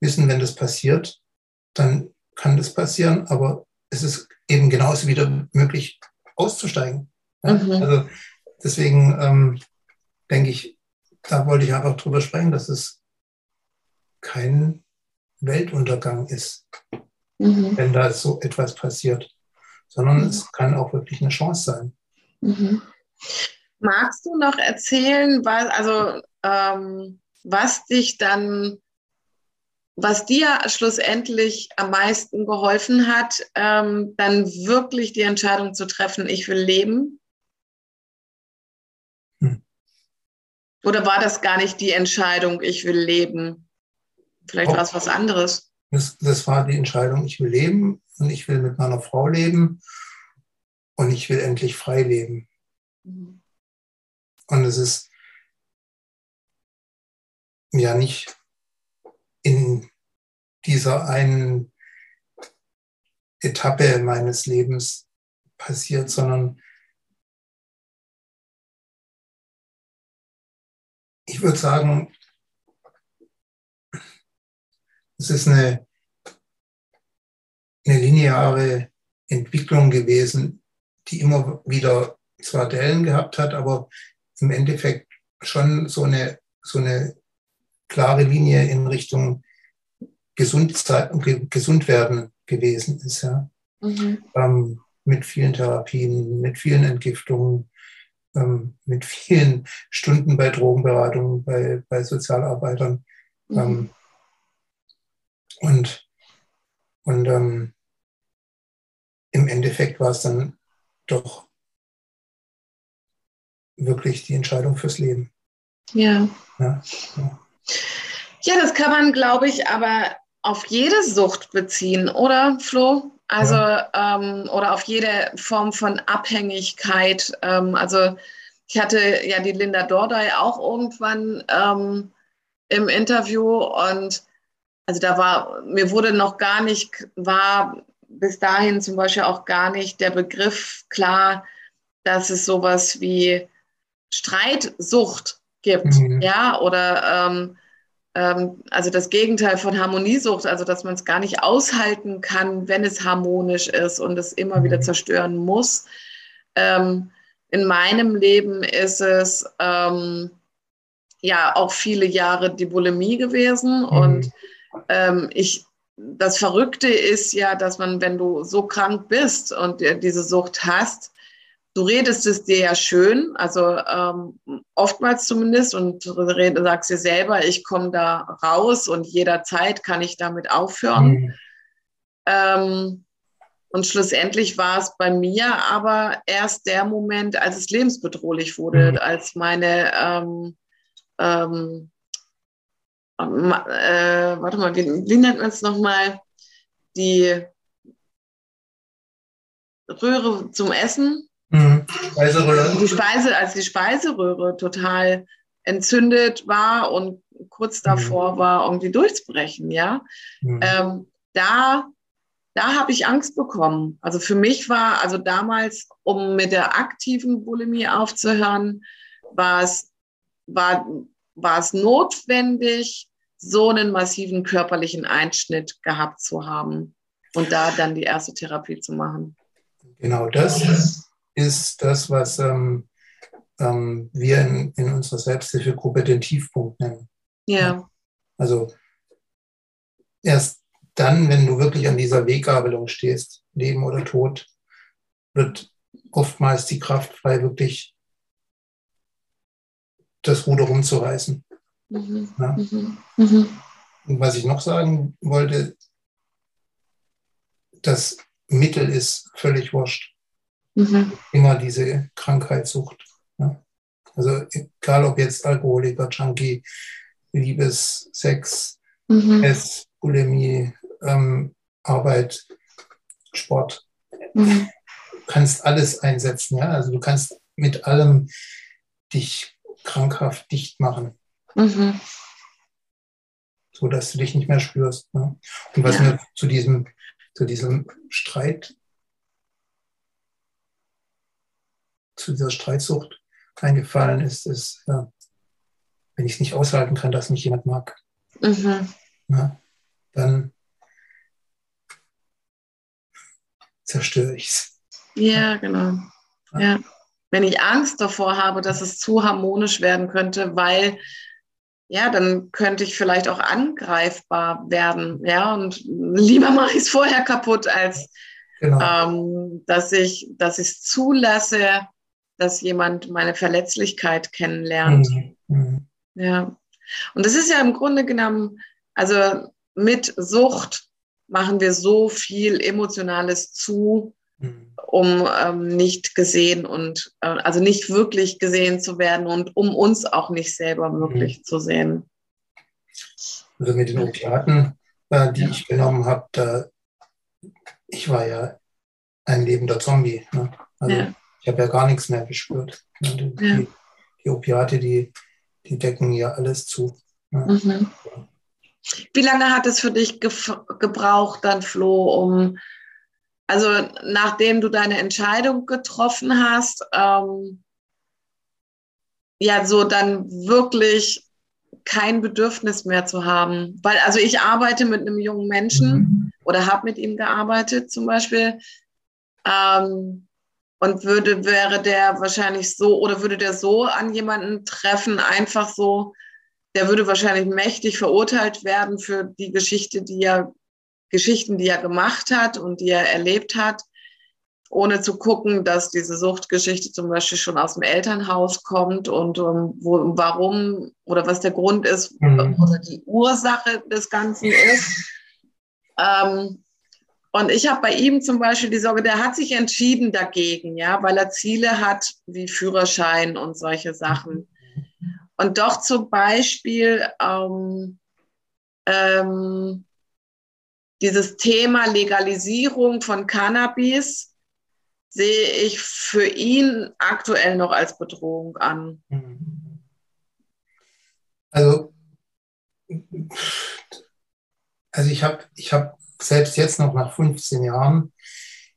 wissen, wenn das passiert, dann kann das passieren, aber es ist eben genauso wieder möglich, auszusteigen. Ja? Mhm. Also deswegen ähm, denke ich, da wollte ich einfach drüber sprechen, dass es kein Weltuntergang ist, mhm. wenn da so etwas passiert, sondern mhm. es kann auch wirklich eine Chance sein. Mhm. Magst du noch erzählen, was, also, ähm, was dich dann, was dir schlussendlich am meisten geholfen hat, ähm, dann wirklich die Entscheidung zu treffen, ich will leben? Oder war das gar nicht die Entscheidung, ich will leben? Vielleicht war es was anderes. Das, das war die Entscheidung, ich will leben und ich will mit meiner Frau leben und ich will endlich frei leben. Mhm. Und es ist ja nicht in dieser einen Etappe meines Lebens passiert, sondern ich würde sagen, es ist eine, eine lineare Entwicklung gewesen, die immer wieder zwar Dellen gehabt hat, aber im Endeffekt schon so eine, so eine klare Linie in Richtung gesund, gesund werden gewesen ist. Ja. Mhm. Ähm, mit vielen Therapien, mit vielen Entgiftungen, ähm, mit vielen Stunden bei Drogenberatungen, bei, bei Sozialarbeitern. Mhm. Ähm, und und ähm, im Endeffekt war es dann doch wirklich die Entscheidung fürs Leben. Ja. Ja, ja. ja das kann man, glaube ich, aber auf jede Sucht beziehen, oder Flo? Also, ja. ähm, oder auf jede Form von Abhängigkeit. Ähm, also, ich hatte ja die Linda Dordai auch irgendwann ähm, im Interview und also da war, mir wurde noch gar nicht, war bis dahin zum Beispiel auch gar nicht der Begriff klar, dass es sowas wie Streitsucht gibt, mhm. ja, oder ähm, also das Gegenteil von Harmoniesucht, also dass man es gar nicht aushalten kann, wenn es harmonisch ist und es immer mhm. wieder zerstören muss. Ähm, in meinem Leben ist es ähm, ja auch viele Jahre die Bulimie gewesen mhm. und ähm, ich das Verrückte ist ja, dass man, wenn du so krank bist und diese Sucht hast, du redest es dir ja schön, also ähm, oftmals zumindest, und du sagst dir selber, ich komme da raus und jederzeit kann ich damit aufhören. Mhm. Ähm, und schlussendlich war es bei mir aber erst der Moment, als es lebensbedrohlich wurde, mhm. als meine, ähm, ähm, äh, warte mal, wie, wie nennt man es nochmal, die Röhre zum Essen, Mhm. Speiseröhre. Die Speise, als die Speiseröhre total entzündet war und kurz mhm. davor mhm. war, irgendwie durchzubrechen, ja. Mhm. Ähm, da da habe ich Angst bekommen. Also für mich war, also damals, um mit der aktiven Bulimie aufzuhören, war es, war, war es notwendig, so einen massiven körperlichen Einschnitt gehabt zu haben und da dann die erste Therapie zu machen. Genau das ist das, was ähm, ähm, wir in, in unserer Selbsthilfegruppe den Tiefpunkt nennen. Ja. Also erst dann, wenn du wirklich an dieser Weggabelung stehst, Leben oder Tod, wird oftmals die Kraft frei, wirklich das Ruder rumzureißen. Mhm. Ja? Mhm. Mhm. Und was ich noch sagen wollte, das Mittel ist völlig wurscht. Mhm. Immer diese Krankheitssucht. Ja. Also egal ob jetzt Alkoholiker, Junkie, Liebes, Sex, mhm. Ess, Bulimie, ähm, Arbeit, Sport. Mhm. Du kannst alles einsetzen, ja. Also du kannst mit allem dich krankhaft dicht machen. Mhm. So dass du dich nicht mehr spürst. Ne? Und was ja. mir zu diesem, zu diesem Streit zu dieser Streitsucht eingefallen ist, ist, ja, wenn ich es nicht aushalten kann, dass mich jemand mag, mhm. ja, dann zerstöre ich es. Ja, genau. Ja. ja. Wenn ich Angst davor habe, dass es zu harmonisch werden könnte, weil ja, dann könnte ich vielleicht auch angreifbar werden. Ja, und lieber mache ich es vorher kaputt, als genau. ähm, dass ich dass ich es zulasse, dass jemand meine Verletzlichkeit kennenlernt. Mhm. mhm. Ja. Und das ist ja im Grunde genommen, also mit Sucht machen wir so viel Emotionales zu, mhm. um ähm, nicht gesehen und äh, also nicht wirklich gesehen zu werden und um uns auch nicht selber wirklich mhm. zu sehen. Also mit den Opiaten äh, die ja. ich genommen habe, ich war ja ein lebender Zombie. Ne? Also ja. Ich habe ja gar nichts mehr gespürt. Ne? Die, die, die, Opiate, die, die decken ja alles zu. Ne? Mhm. Wie lange hat es für dich ge gebraucht, dann Flo, um, also nachdem du deine Entscheidung getroffen hast, ähm, ja, so dann wirklich kein Bedürfnis mehr zu haben. Weil, also ich arbeite mit einem jungen Menschen mhm. oder habe mit ihm gearbeitet zum Beispiel. Ähm, und würde, wäre der wahrscheinlich so oder würde der so an jemanden treffen, einfach so, der würde wahrscheinlich mächtig verurteilt werden für die Geschichte, die er, Geschichten, die er gemacht hat und die er erlebt hat, ohne zu gucken, dass diese Suchtgeschichte zum Beispiel schon aus dem Elternhaus kommt und um, wo, warum oder was der Grund ist mhm. oder die Ursache des Ganzen ist. Ähm, und ich habe bei ihm zum Beispiel die Sorge, der hat sich entschieden dagegen, ja, weil er Ziele hat wie Führerschein und solche Sachen. Und doch zum Beispiel ähm, ähm, dieses Thema Legalisierung von Cannabis sehe ich für ihn aktuell noch als Bedrohung an. Also, also ich habe ich hab selbst jetzt noch nach 15 Jahren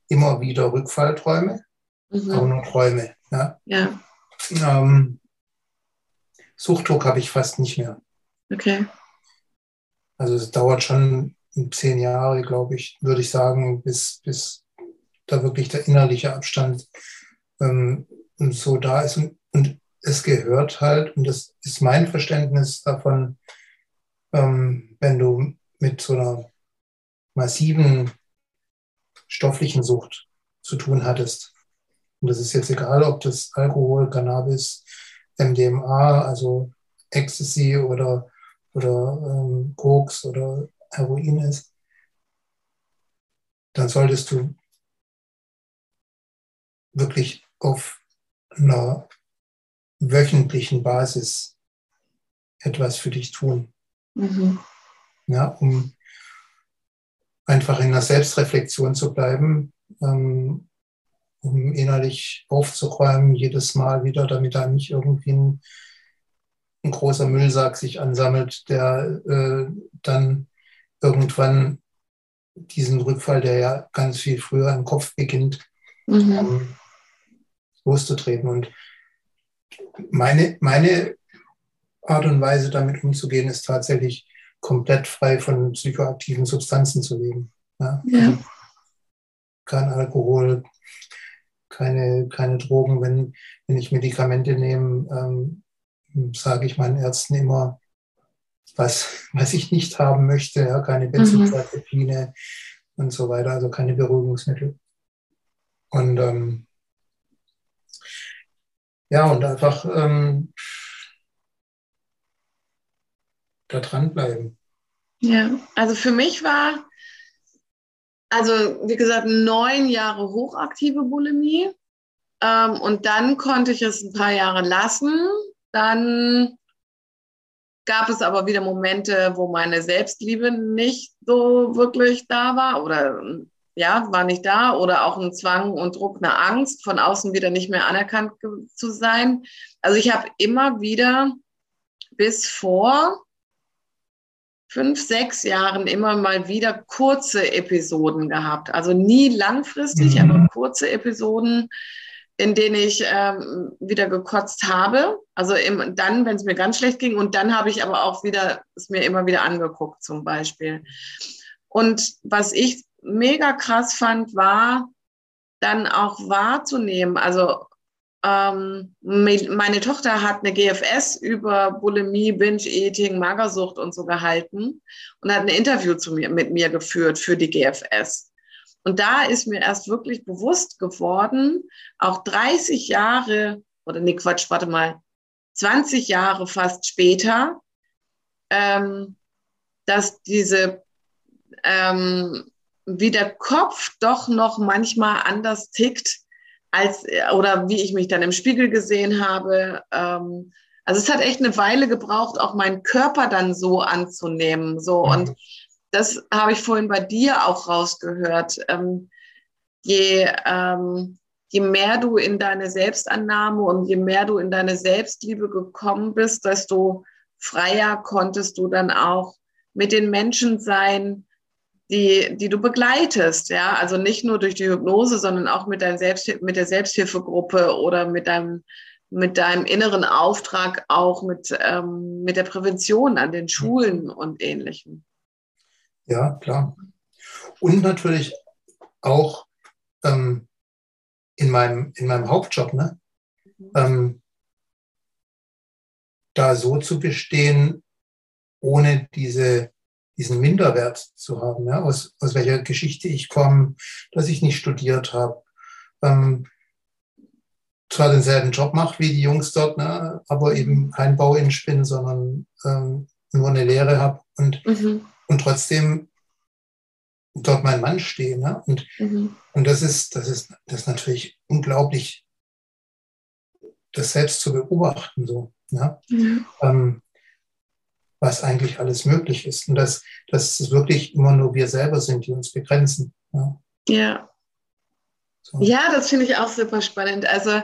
immer wieder Rückfallträume, mhm. aber nur Träume. Ja. ja. Ähm, Suchtdruck habe ich fast nicht mehr. Okay. Also es dauert schon zehn Jahre, glaube ich, würde ich sagen, bis, bis da wirklich der innerliche Abstand ähm, so da ist. Und, und, es gehört halt, und das ist mein Verständnis davon, ähm, wenn du mit so einer massiven stofflichen Sucht zu tun hattest. Und das ist jetzt egal, ob das Alkohol, Cannabis, MDMA, also Ecstasy oder, oder ähm, Koks oder Heroin ist, dann solltest du wirklich auf einer wöchentlichen Basis etwas für dich tun. Mhm. Ja, um einfach in der Selbstreflexion zu bleiben, ähm, um innerlich aufzuräumen, jedes Mal wieder, damit da nicht irgendwie ein, ein großer Müllsack sich ansammelt, der äh, dann irgendwann diesen Rückfall, der ja ganz viel früher im Kopf beginnt, mhm. ähm, loszutreten. Und meine, meine Art und Weise, damit umzugehen, ist tatsächlich komplett frei von psychoaktiven Substanzen zu leben. Ja? ja. Kein Alkohol, keine, keine Drogen. Wenn, wenn ich Medikamente nehme, ähm, sage ich meinen Ärzten immer, was, was ich nicht haben möchte. Ja? Keine mhm. Benzodiazepine mhm. und so weiter, also keine Beruhigungsmittel. Und ähm, ja, und einfach ähm, da dranbleiben. Ja, also für mich war, also wie gesagt, neun Jahre hochaktive Bulimie. Ähm, und dann konnte ich es ein paar Jahre lassen. Dann gab es aber wieder Momente, wo meine Selbstliebe nicht so wirklich da war oder ja, war nicht da oder auch ein Zwang und Druck, eine Angst, von außen wieder nicht mehr anerkannt zu sein. Also ich habe immer wieder bis vor fünf, sechs Jahren immer mal wieder kurze Episoden gehabt. Also nie langfristig, mhm. aber kurze Episoden, in denen ich ähm, wieder gekotzt habe. Also im, dann, wenn es mir ganz schlecht ging. Und dann habe ich aber auch wieder es mir immer wieder angeguckt, zum Beispiel. Und was ich mega krass fand, war dann auch wahrzunehmen. Also ähm, meine Tochter hat eine GFS über Bulimie, Binge-Eating, Magersucht und so gehalten und hat ein Interview zu mir, mit mir geführt für die GFS. Und da ist mir erst wirklich bewusst geworden, auch 30 Jahre, oder nee, Quatsch, warte mal, 20 Jahre fast später, ähm, dass diese, ähm, wie der Kopf doch noch manchmal anders tickt, als oder wie ich mich dann im Spiegel gesehen habe. Ähm, also es hat echt eine Weile gebraucht, auch meinen Körper dann so anzunehmen. So mhm. und das habe ich vorhin bei dir auch rausgehört. Ähm, je, ähm, je mehr du in deine Selbstannahme und je mehr du in deine Selbstliebe gekommen bist, desto freier konntest du dann auch mit den Menschen sein, die, die du begleitest, ja, also nicht nur durch die Hypnose, sondern auch mit, deinem Selbst, mit der Selbsthilfegruppe oder mit deinem, mit deinem inneren Auftrag, auch mit, ähm, mit der Prävention an den Schulen und ähnlichem. Ja, klar. Und natürlich auch ähm, in, meinem, in meinem Hauptjob, ne? Mhm. Ähm, da so zu bestehen, ohne diese, diesen Minderwert zu haben, ja? aus, aus welcher Geschichte ich komme, dass ich nicht studiert habe. Ähm, zwar denselben Job mache wie die Jungs dort, ne? aber eben kein Bauinch bin, sondern ähm, nur eine Lehre habe und mhm und trotzdem dort mein Mann stehe. Ne? Und, mhm. und das ist, das ist, das ist natürlich unglaublich, das selbst zu beobachten, so, ne? Mhm. Ähm, was eigentlich alles möglich ist. Und dass, dass es wirklich immer nur wir selber sind, die uns begrenzen. Ne? Ja. So. Ja, das finde ich auch super spannend. Also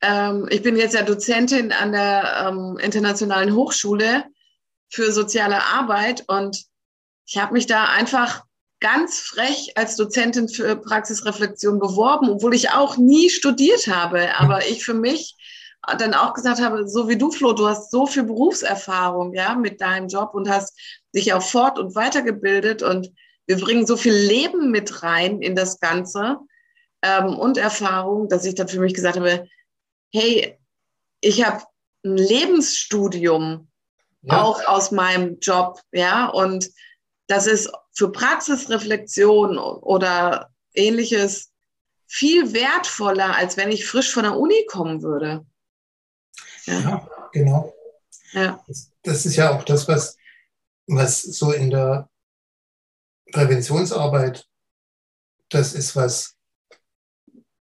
ähm, ich bin jetzt ja Dozentin an der ähm, Internationalen Hochschule für soziale Arbeit und ich habe mich da einfach ganz frech als Dozentin für Praxisreflexion beworben, obwohl ich auch nie studiert habe. Aber ich für mich dann auch gesagt habe, so wie du, Flo, du hast so viel Berufserfahrung, ja, mit deinem Job und hast dich auch fort- und weitergebildet und wir bringen so viel Leben mit rein in das Ganze ähm, und Erfahrung, dass ich dann für mich gesagt habe, hey, ich habe ein Lebensstudium ja. auch aus meinem Job, ja, und das ist für Praxisreflexion oder ähnliches viel wertvoller, als wenn ich frisch von der Uni kommen würde. Ja, ja genau. Ja. Das, das, ist ja auch das, was, was so in der Präventionsarbeit das ist, was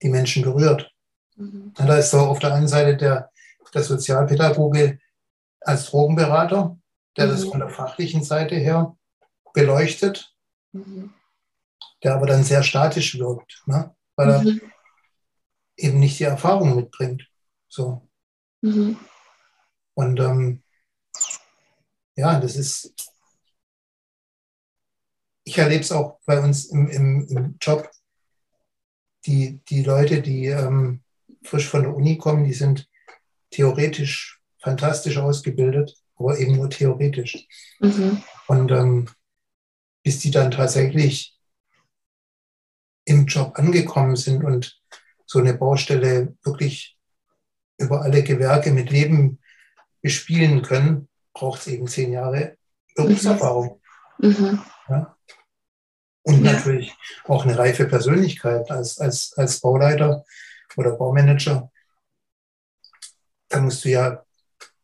die Menschen berührt. Mhm. Da ist so auf der einen Seite der, der Sozialpädagoge als Drogenberater, der mhm. das von der fachlichen Seite her beleuchtet, mhm. der aber dann sehr statisch wirkt, ne? weil er mhm. eben nicht die Erfahrung mitbringt. So. Mhm. Und ähm, ja, das ist, ich erlebe es auch bei uns im, im, im Job, die, die Leute, die ähm, frisch von der Uni kommen, die sind theoretisch fantastisch ausgebildet, aber eben nur theoretisch. Mhm. Und ähm, bis die dann tatsächlich im Job angekommen sind und so eine Baustelle wirklich über alle Gewerke mit Leben bespielen können, braucht es eben zehn Jahre Berufserfahrung. Mhm. Ja? Und ja. natürlich auch eine reife Persönlichkeit als, als, als Bauleiter oder Baumanager. Da musst du ja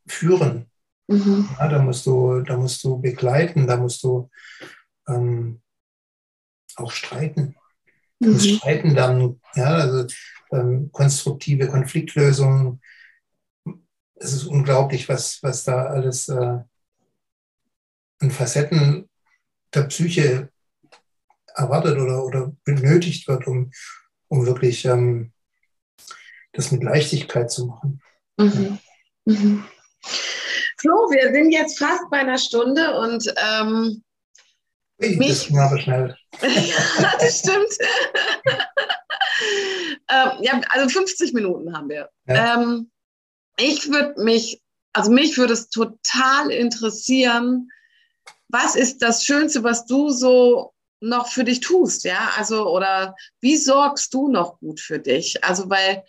führen. Mhm. Ja, da, musst du, da musst du begleiten, da musst du ähm, auch streiten. Mhm. Das Streiten dann, ja, also ähm, konstruktive Konfliktlösungen. Es ist unglaublich, was, was da alles äh, an Facetten der Psyche erwartet oder, oder benötigt wird, um, um wirklich ähm, das mit Leichtigkeit zu machen. Mhm. Mhm. Flo, wir sind jetzt fast bei einer Stunde und ähm, mich, das aber schnell. ja, das stimmt. ähm, ja, also 50 Minuten haben wir. Ja. Ähm, ich würde mich, also mich würde es total interessieren, was ist das Schönste, was du so noch für dich tust, ja? Also, oder wie sorgst du noch gut für dich? Also, weil,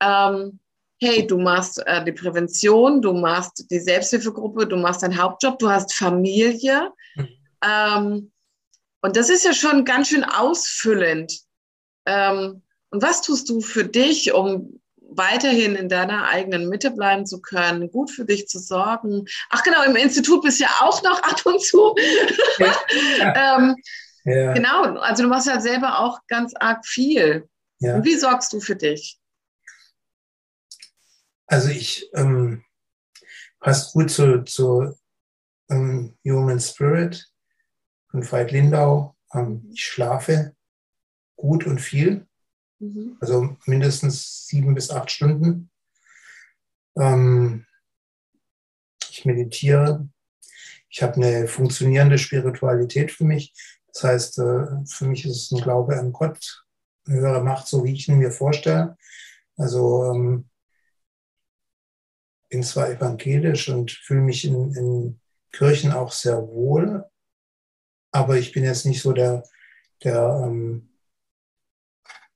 ähm, hey, du machst äh, die Prävention, du machst die Selbsthilfegruppe, du machst deinen Hauptjob, du hast Familie. Mhm. Ähm, und das ist ja schon ganz schön ausfüllend. Ähm, und was tust du für dich, um weiterhin in deiner eigenen Mitte bleiben zu können, gut für dich zu sorgen? Ach genau, im Institut bist du ja auch noch ab und zu. Ja. ähm, ja. Genau, also du machst ja selber auch ganz arg viel. Ja. Und wie sorgst du für dich? Also ich ähm, passt gut zu, zu ähm, Human Spirit von Veit Lindau. Ähm, ich schlafe gut und viel, mhm. also mindestens sieben bis acht Stunden. Ähm, ich meditiere. Ich habe eine funktionierende Spiritualität für mich. Das heißt, äh, für mich ist es ein Glaube an Gott, eine höhere Macht, so wie ich ihn mir vorstelle. Also ähm, bin zwar evangelisch und fühle mich in, in Kirchen auch sehr wohl, aber ich bin jetzt nicht so der, der ähm,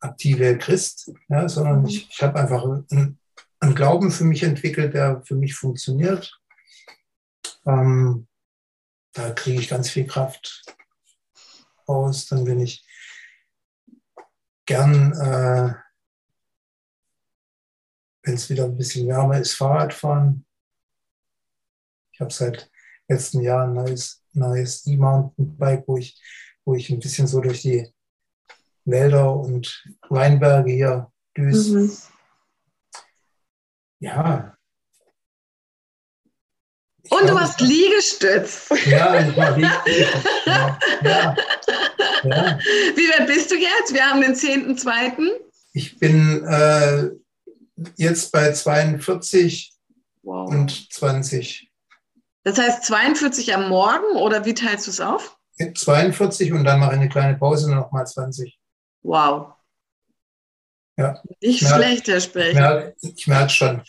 aktive Christ, ja, sondern ich, ich habe einfach einen, einen, Glauben für mich entwickelt, der für mich funktioniert. Ähm, da kriege ich ganz viel Kraft aus. Dann bin ich gern, äh, wenn es wieder ein bisschen wärmer ist, Fahrrad fahren. Ich habe seit letzten Jahr ein neues, neues E-Mountainbike, wo ich, wo ich ein bisschen so durch die Wälder und Weinberge hier düse. Mhm. Ja. Ich und du hast Liegestütz. Ja, ich war Liegestütz. ja, ja, ja. Wie weit bist du jetzt? Wir haben den 10.2. Ich bin äh, jetzt bei 42 wow. und 20. Das heißt 42 am Morgen oder wie teilst du es auf? 42 und dann mache ich eine kleine Pause und nochmal 20. Wow. Ja. Nicht merke, schlecht, Herr Sprecher. Ich merke schon,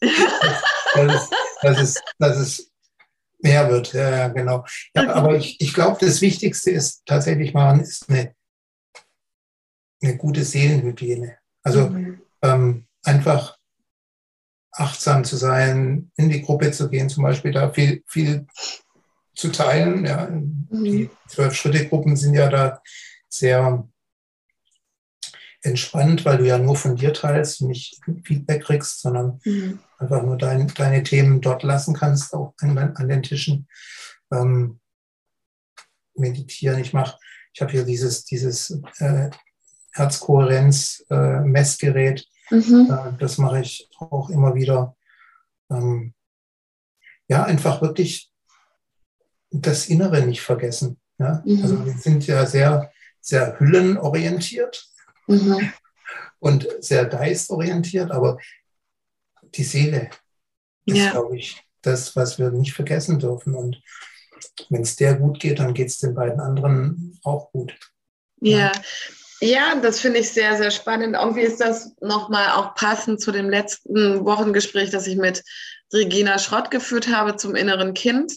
dass, es, dass, es, dass es mehr wird. Ja, genau. Ja. Aber ich, ich glaube, das Wichtigste ist tatsächlich mal ist eine, eine gute Seelenhygiene. Also mhm. ähm, einfach achtsam zu sein, in die Gruppe zu gehen, zum Beispiel da viel, viel zu teilen. Ja. Mhm. Die Zwölf-Schritte-Gruppen sind ja da sehr entspannt, weil du ja nur von dir teilst, nicht Feedback kriegst, sondern mhm. einfach nur dein, deine Themen dort lassen kannst, auch an, an den Tischen. Ähm, meditieren. Ich mache, ich habe hier dieses, dieses äh, Herzkohärenz-Messgerät. Äh, mhm. äh, das mache ich auch immer wieder. Ähm, ja, einfach wirklich das Innere nicht vergessen. Ja? Mhm. Also wir sind ja sehr, sehr hüllenorientiert mhm. und sehr geistorientiert, aber die Seele ist, ja. glaube ich, das, was wir nicht vergessen dürfen. Und wenn es der gut geht, dann geht es den beiden anderen auch gut. Ja. Ja, das finde ich sehr, sehr spannend. Irgendwie ist das nochmal auch passend zu dem letzten Wochengespräch, das ich mit Regina Schrott geführt habe zum inneren Kind.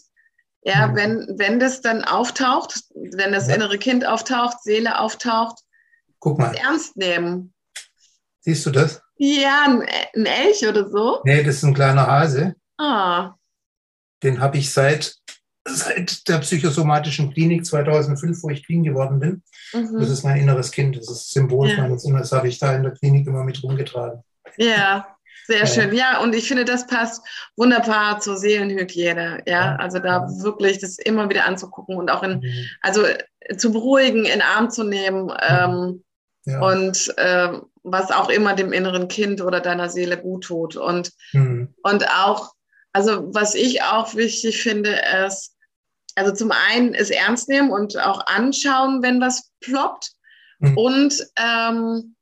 Ja, mhm. wenn, wenn das dann auftaucht, wenn das ja. innere Kind auftaucht, Seele auftaucht, Guck mal. ernst nehmen. Siehst du das? Ja, ein, ein Elch oder so. Nee, das ist ein kleiner Hase. Ah. Den habe ich seit, seit der psychosomatischen Klinik 2005, wo ich clean geworden bin. Mhm. Das ist mein inneres Kind. Das ist das Symbol ja. meines Inneres. Das habe ich da in der Klinik immer mit rumgetragen. Ja, sehr schön. Ja, und ich finde, das passt wunderbar zur Seelenhygiene. Ja, also da wirklich das immer wieder anzugucken und auch in, mhm. also äh, zu beruhigen, in Arm zu nehmen. Ähm, ja. Und äh, was auch immer dem inneren Kind oder deiner Seele gut tut. Und, mhm. und auch, also was ich auch wichtig finde, ist, also zum einen ist ernst nehmen und auch anschauen, wenn was ploppt. Mhm. Und ähm,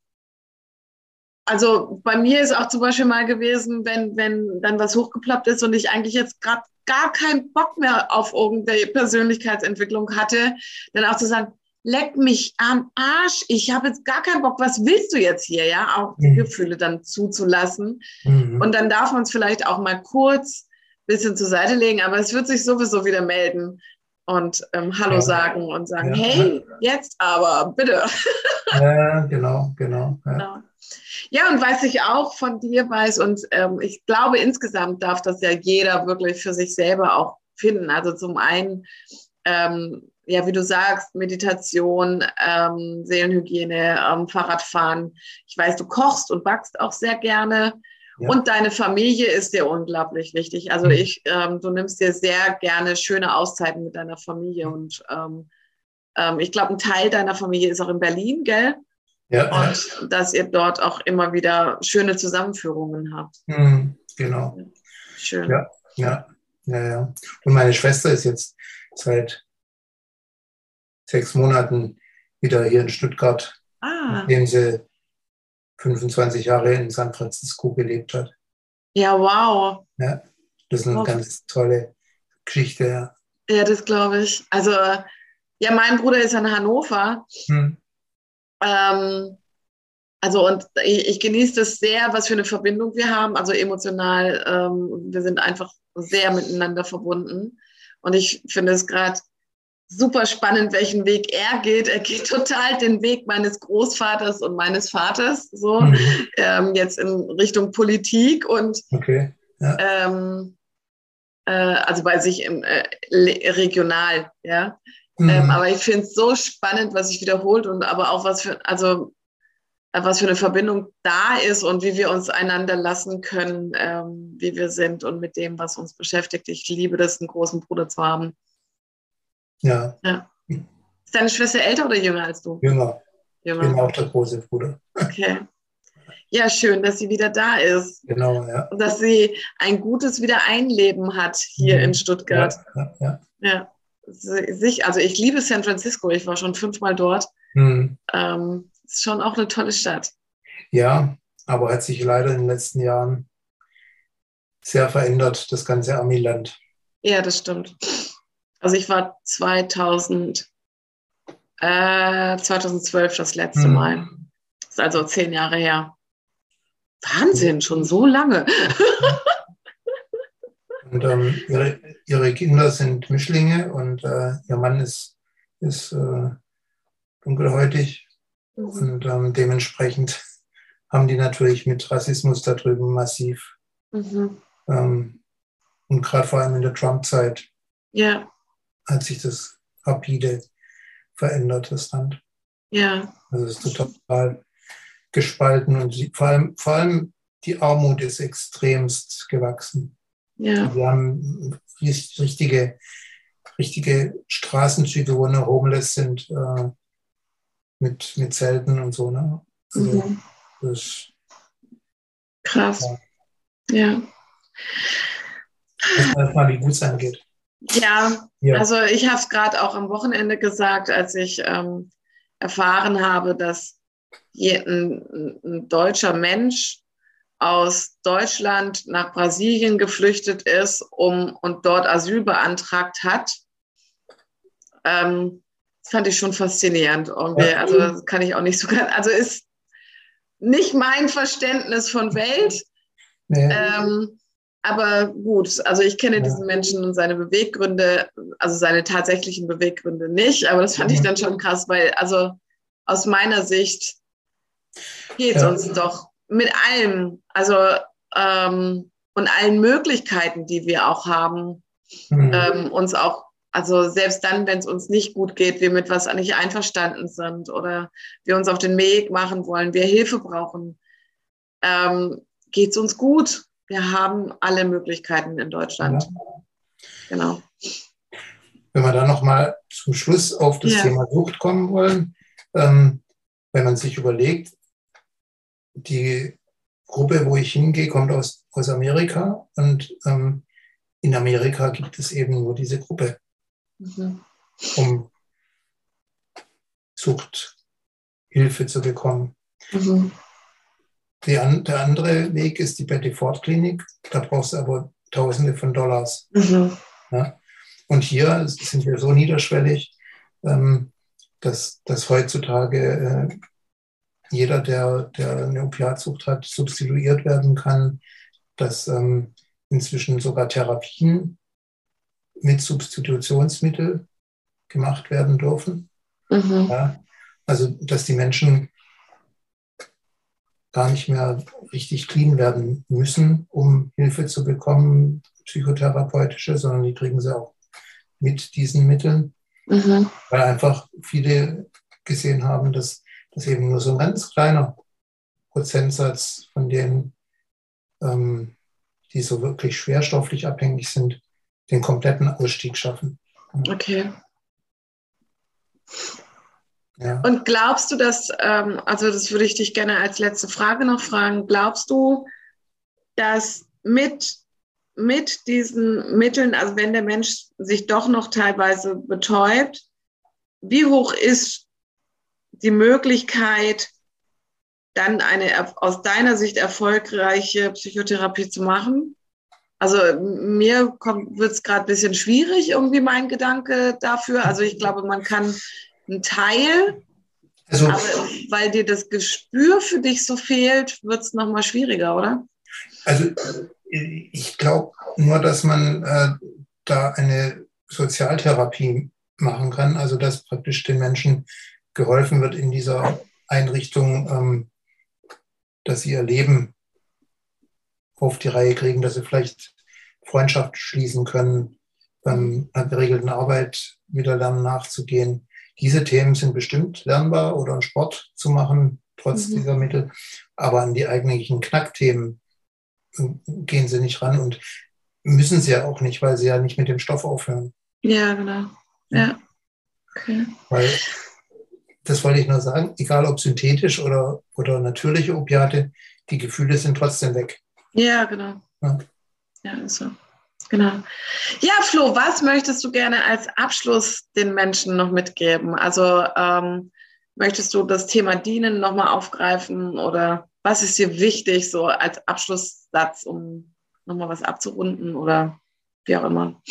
also bei mir ist auch zum Beispiel mal gewesen, wenn, wenn dann was hochgeploppt ist und ich eigentlich jetzt gerade gar keinen Bock mehr auf irgendeine Persönlichkeitsentwicklung hatte, dann auch zu sagen, leck mich am Arsch, ich habe jetzt gar keinen Bock, was willst du jetzt hier, ja, auch die mhm. Gefühle dann zuzulassen. Mhm. Und dann darf man es vielleicht auch mal kurz bisschen zur Seite legen, aber es wird sich sowieso wieder melden und ähm, Hallo ja. sagen und sagen, ja. hey, jetzt aber, bitte. Ja, genau, genau. Ja. genau. Ja, und was ich auch von dir weiß, und ähm, ich glaube, insgesamt darf das ja jeder wirklich für sich selber auch finden. Also zum einen, ähm, ja, wie du sagst, Meditation, ähm, Seelenhygiene, ähm, Fahrradfahren. Ich weiß, du kochst und backst auch sehr gerne. Ja. Und deine Familie ist dir unglaublich wichtig. Also mhm. ich, ähm, du nimmst dir sehr gerne schöne Auszeiten mit deiner Familie. Und ähm, ähm, ich glaube, ein Teil deiner Familie ist auch in Berlin, gell? Ja, und dass ihr dort auch immer wieder schöne Zusammenführungen habt. Mhm, genau. Schön. Ja, ja, ja, ja. Und meine Schwester ist jetzt seit sechs Monaten wieder hier in Stuttgart, Ah, nachdem sie 25 Jahre in San Francisco gelebt hat. ja, wow. Ja, das ist eine Oh. ganz tolle Geschichte. Ja. Ja, das glaube ich. Also, ja, mein Bruder ist in Hannover. Hm. Ähm, also, und ich, ich genieße das sehr, was für eine Verbindung wir haben. Also emotional, ähm, wir sind einfach sehr miteinander verbunden. Und ich finde es gerade super spannend, welchen Weg er geht. Er geht total den Weg meines Großvaters und meines Vaters, so Mhm. ähm, jetzt in Richtung Politik und Okay. ähm, äh, also bei sich im, äh, regional, ja. Mhm. Ähm, aber ich finde es so spannend, was sich wiederholt und aber auch was für, also äh, was für eine Verbindung da ist und wie wir uns einander lassen können, ähm, wie wir sind und mit dem, was uns beschäftigt. Ich liebe das, einen großen Bruder zu haben. Ja, Ist deine Schwester älter oder jünger als du? jünger. Ich bin Jünger. auch der große Bruder. Okay. Ja, schön, dass sie wieder da ist Genau, ja. und dass sie ein gutes Wiedereinleben hat hier Mhm. in Stuttgart. Ja, ja, ja. Ja, sich, also ich liebe San Francisco. Ich war schon fünfmal dort. Mhm. Ähm, ist schon auch eine tolle Stadt. ja, aber hat sich leider in den letzten Jahren sehr verändert, das ganze Amiland. Ja, das stimmt. Also ich war 2000, äh, 2012 das letzte Mhm. Mal. Das ist also zehn Jahre her. Wahnsinn, schon so lange. Und ähm, ihre, ihre Kinder sind Mischlinge und äh, ihr Mann ist, ist äh, dunkelhäutig. Und ähm, dementsprechend haben die natürlich mit Rassismus da drüben massiv. Mhm. Ähm, und gerade vor allem in der Trump-Zeit Ja, hat sich das rapide verändert, das Land. ja, Also es ist total gespalten und die, vor, allem, vor allem die Armut ist extremst gewachsen. ja, Wir haben richtige, richtige Straßenzüge, wo nur Homeless sind, äh, mit, mit Zelten und so. Ne? Also mhm. das krass. Ja. Ja. weiß man erstmal, wie gut es angeht. Ja, Ja. also ich habe es gerade auch am Wochenende gesagt, als ich ähm, erfahren habe, dass je, ein, ein deutscher Mensch aus Deutschland nach Brasilien geflüchtet ist um, und dort Asyl beantragt hat. Ähm, das fand ich schon faszinierend. Irgendwie. Also das kann ich auch nicht so ganz, also ist nicht mein Verständnis von Welt. nee, Ähm, aber gut, also ich kenne Ja. diesen Menschen und seine Beweggründe, also seine tatsächlichen Beweggründe nicht, aber das fand ich Mhm. dann schon krass, weil also aus meiner Sicht geht es Ja. uns doch mit allem, also ähm, und allen Möglichkeiten, die wir auch haben, hm, ähm, uns auch, also selbst dann, wenn es uns nicht gut geht, wir mit was nicht einverstanden sind oder wir uns auf den Weg machen wollen, wir Hilfe brauchen, ähm, geht es uns gut. Wir haben alle Möglichkeiten in Deutschland. Genau. wenn wir dann nochmal zum Schluss auf das Ja. Thema Sucht kommen wollen, ähm, wenn man sich überlegt, die Gruppe, wo ich hingehe, kommt aus, aus Amerika und ähm, in Amerika gibt es eben nur diese Gruppe, Mhm. um Suchthilfe zu bekommen. Mhm. Die der andere Weg ist die Betty Ford Klinik. Da brauchst du aber Tausende von Dollars. Mhm. Ja? Und hier sind wir so niederschwellig, ähm, dass, dass heutzutage äh, jeder, der, der eine Opiatsucht hat, substituiert werden kann, dass ähm, inzwischen sogar Therapien mit Substitutionsmittel gemacht werden dürfen. Mhm. Ja? Also, dass die Menschen gar nicht mehr richtig clean werden müssen, um Hilfe zu bekommen, psychotherapeutische, sondern die kriegen sie auch mit diesen Mitteln, Mhm. weil einfach viele gesehen haben, dass, dass eben nur so ein ganz kleiner Prozentsatz von denen, ähm, die so wirklich schwerstofflich abhängig sind, den kompletten Ausstieg schaffen. Okay. Ja. Und glaubst du, dass, ähm, also das würde ich dich gerne als letzte Frage noch fragen, glaubst du, dass mit, mit diesen Mitteln, also wenn der Mensch sich doch noch teilweise betäubt, wie hoch ist die Möglichkeit, dann eine aus deiner Sicht erfolgreiche Psychotherapie zu machen? Also mir wird es gerade ein bisschen schwierig, irgendwie mein Gedanke dafür. Also ich glaube, man kann einen Teil, also, aber weil dir das Gespür für dich so fehlt, wird es nochmal schwieriger, oder? Also ich glaube nur, dass man äh, da eine Sozialtherapie machen kann, also dass praktisch den Menschen geholfen wird in dieser Einrichtung, ähm, dass sie ihr Leben auf die Reihe kriegen, dass sie vielleicht Freundschaft schließen können, ähm, einer geregelten Arbeit wieder lernen nachzugehen. Diese Themen sind bestimmt lernbar oder einen Sport zu machen, trotz mhm. dieser Mittel. Aber an die eigentlichen Knackthemen gehen sie nicht ran und müssen sie ja auch nicht, weil sie ja nicht mit dem Stoff aufhören. Ja, genau. Ja. Okay. Weil, das wollte ich nur sagen, egal ob synthetisch oder, oder natürliche Opiate, die Gefühle sind trotzdem weg. Ja, genau. Ja, ja so. Genau. Ja, Flo, was möchtest du gerne als Abschluss den Menschen noch mitgeben? Also ähm, möchtest du das Thema Dienen nochmal aufgreifen oder was ist dir wichtig so als Abschlusssatz, um nochmal was abzurunden oder wie auch immer?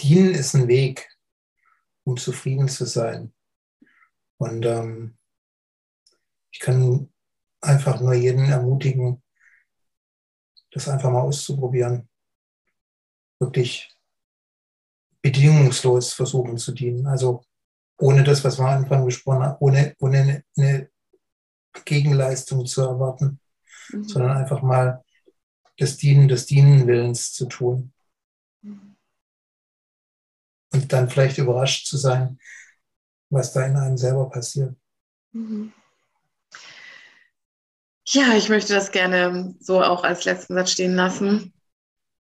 Dienen ist ein Weg, um zufrieden zu sein. Und ähm, ich kann einfach nur jeden ermutigen, das einfach mal auszuprobieren. Wirklich bedingungslos versuchen zu dienen. Also ohne das, was wir am Anfang besprochen haben, ohne, ohne eine Gegenleistung zu erwarten, mhm. sondern einfach mal das Dienen des Dienenwillens zu tun. Mhm und dann vielleicht überrascht zu sein, was da in einem selber passiert. Mhm. Ja, ich möchte das gerne so auch als letzten Satz stehen lassen.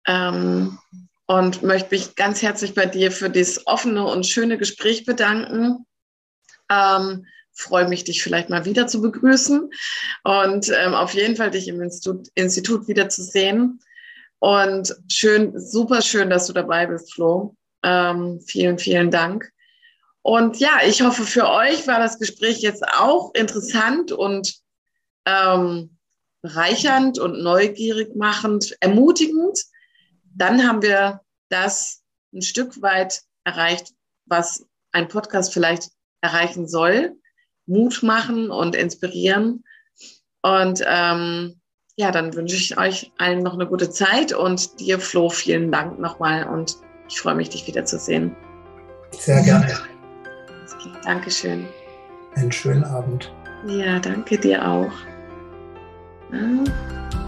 Ähm, und möchte mich ganz herzlich bei dir für dieses offene und schöne Gespräch bedanken. Ähm, freue mich, dich vielleicht mal wieder zu begrüßen und ähm, auf jeden Fall dich im Institut, Institut wieder zu sehen. Und schön, super schön, dass du dabei bist, Flo. Ähm, vielen, vielen Dank. Und ja, ich hoffe, für euch war das Gespräch jetzt auch interessant und ähm, reichernd und neugierig machend, ermutigend. Dann haben wir das ein Stück weit erreicht, was ein Podcast vielleicht erreichen soll. Mut machen und inspirieren. Und ähm, ja, dann wünsche ich euch allen noch eine gute Zeit und dir, Flo, vielen Dank nochmal und ich freue mich, dich wiederzusehen. Sehr gerne. Dankeschön. Einen schönen Abend. Ja, danke dir auch. Mm-hmm.